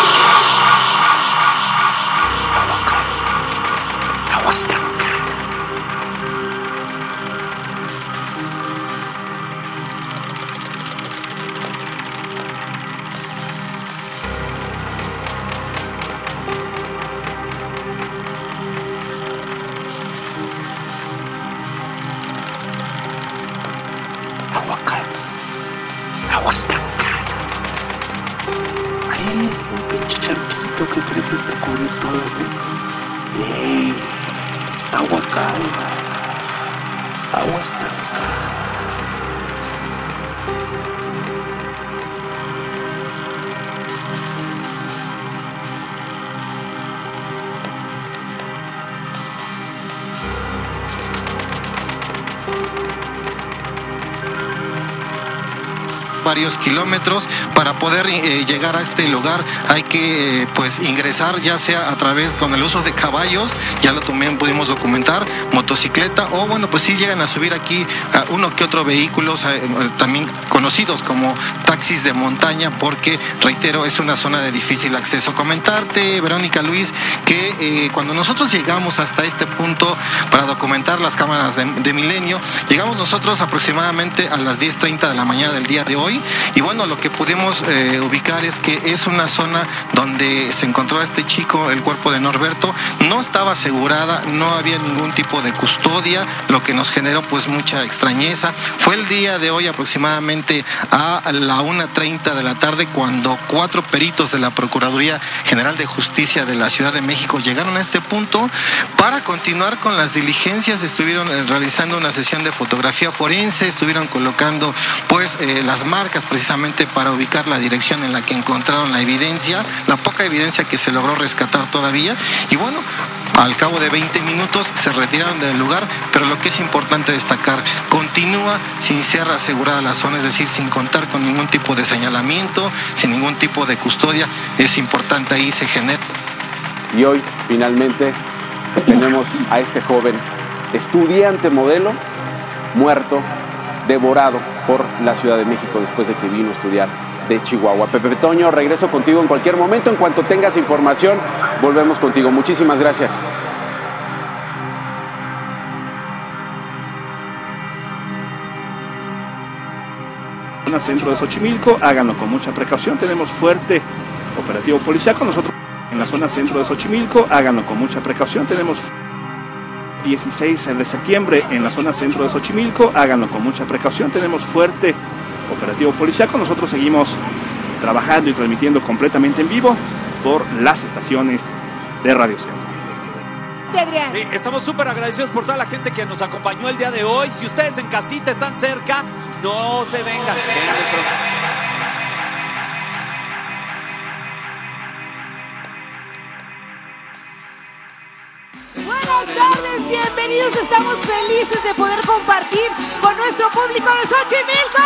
Kilómetros para poder eh, llegar a este lugar hay que eh, pues ingresar ya sea a través con el uso de caballos ya lo también pudimos documentar motocicleta o bueno pues sí llegan a subir aquí uno que otro vehículos eh, también conocidos como taxis de montaña porque reitero es una zona de difícil acceso. Comentarte Verónica Luis que cuando nosotros llegamos hasta este punto para documentar las cámaras de Milenio llegamos nosotros aproximadamente a las 10.30 de la mañana del día de hoy y bueno lo que pudimos eh, ubicar es que es una zona donde se encontró a este chico el cuerpo de Norberto no estaba asegurada no había ningún tipo de custodia lo que nos generó pues mucha extrañeza. Fue el día de hoy aproximadamente a la 1.30 de la tarde cuando cuatro peritos de la Procuraduría General de Justicia de la Ciudad de México llegaron a este punto para continuar con las diligencias. Estuvieron eh, realizando una sesión de fotografía forense estuvieron colocando pues eh, las marcas precisamente para ubicar la dirección en la que encontraron la evidencia la poca evidencia que se logró rescatar todavía. Y bueno al cabo de 20 minutos se retiraron del lugar, pero lo que es importante destacar, continúa sin ser asegurada la zona, es decir, sin contar con ningún tipo de señalamiento, sin ningún tipo de custodia. Es importante ahí se genera. Y hoy, finalmente, tenemos a este joven estudiante modelo muerto, devorado por la Ciudad de México después de que vino a estudiar Chihuahua. Pepe Toño, regreso contigo en cualquier momento. En cuanto tengas información, volvemos contigo. Muchísimas gracias. centro de Xochimilco, háganlo con mucha precaución, tenemos fuerte operativo policiaco, nosotros en la zona centro de Xochimilco, háganlo con mucha precaución, tenemos 16 de septiembre en la zona centro de Xochimilco, háganlo con mucha precaución, tenemos fuerte operativo policiaco, nosotros seguimos trabajando y transmitiendo completamente en vivo por las estaciones de Radio Centro. Sí, estamos súper agradecidos por toda la gente que nos acompañó el día de hoy. Si ustedes en casita están cerca, no se vengan. Buenas tardes, bienvenidos. Estamos felices de poder compartir con nuestro público de Xochimilco.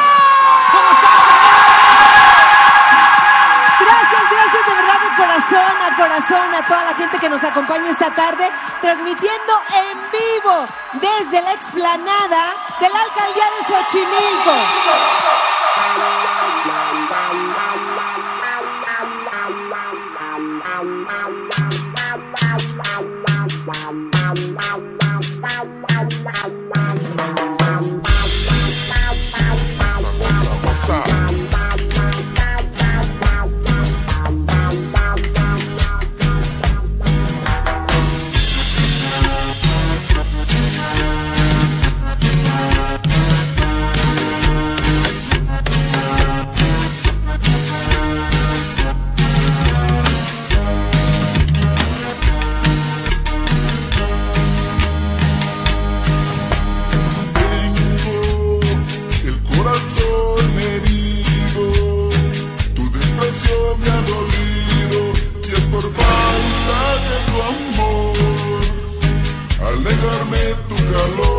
Gracias, gracias de verdad de corazón a corazón a toda la gente que nos acompaña esta tarde, transmitiendo en vivo desde la explanada de la alcaldía de Xochimilco. Al negarme tu calor,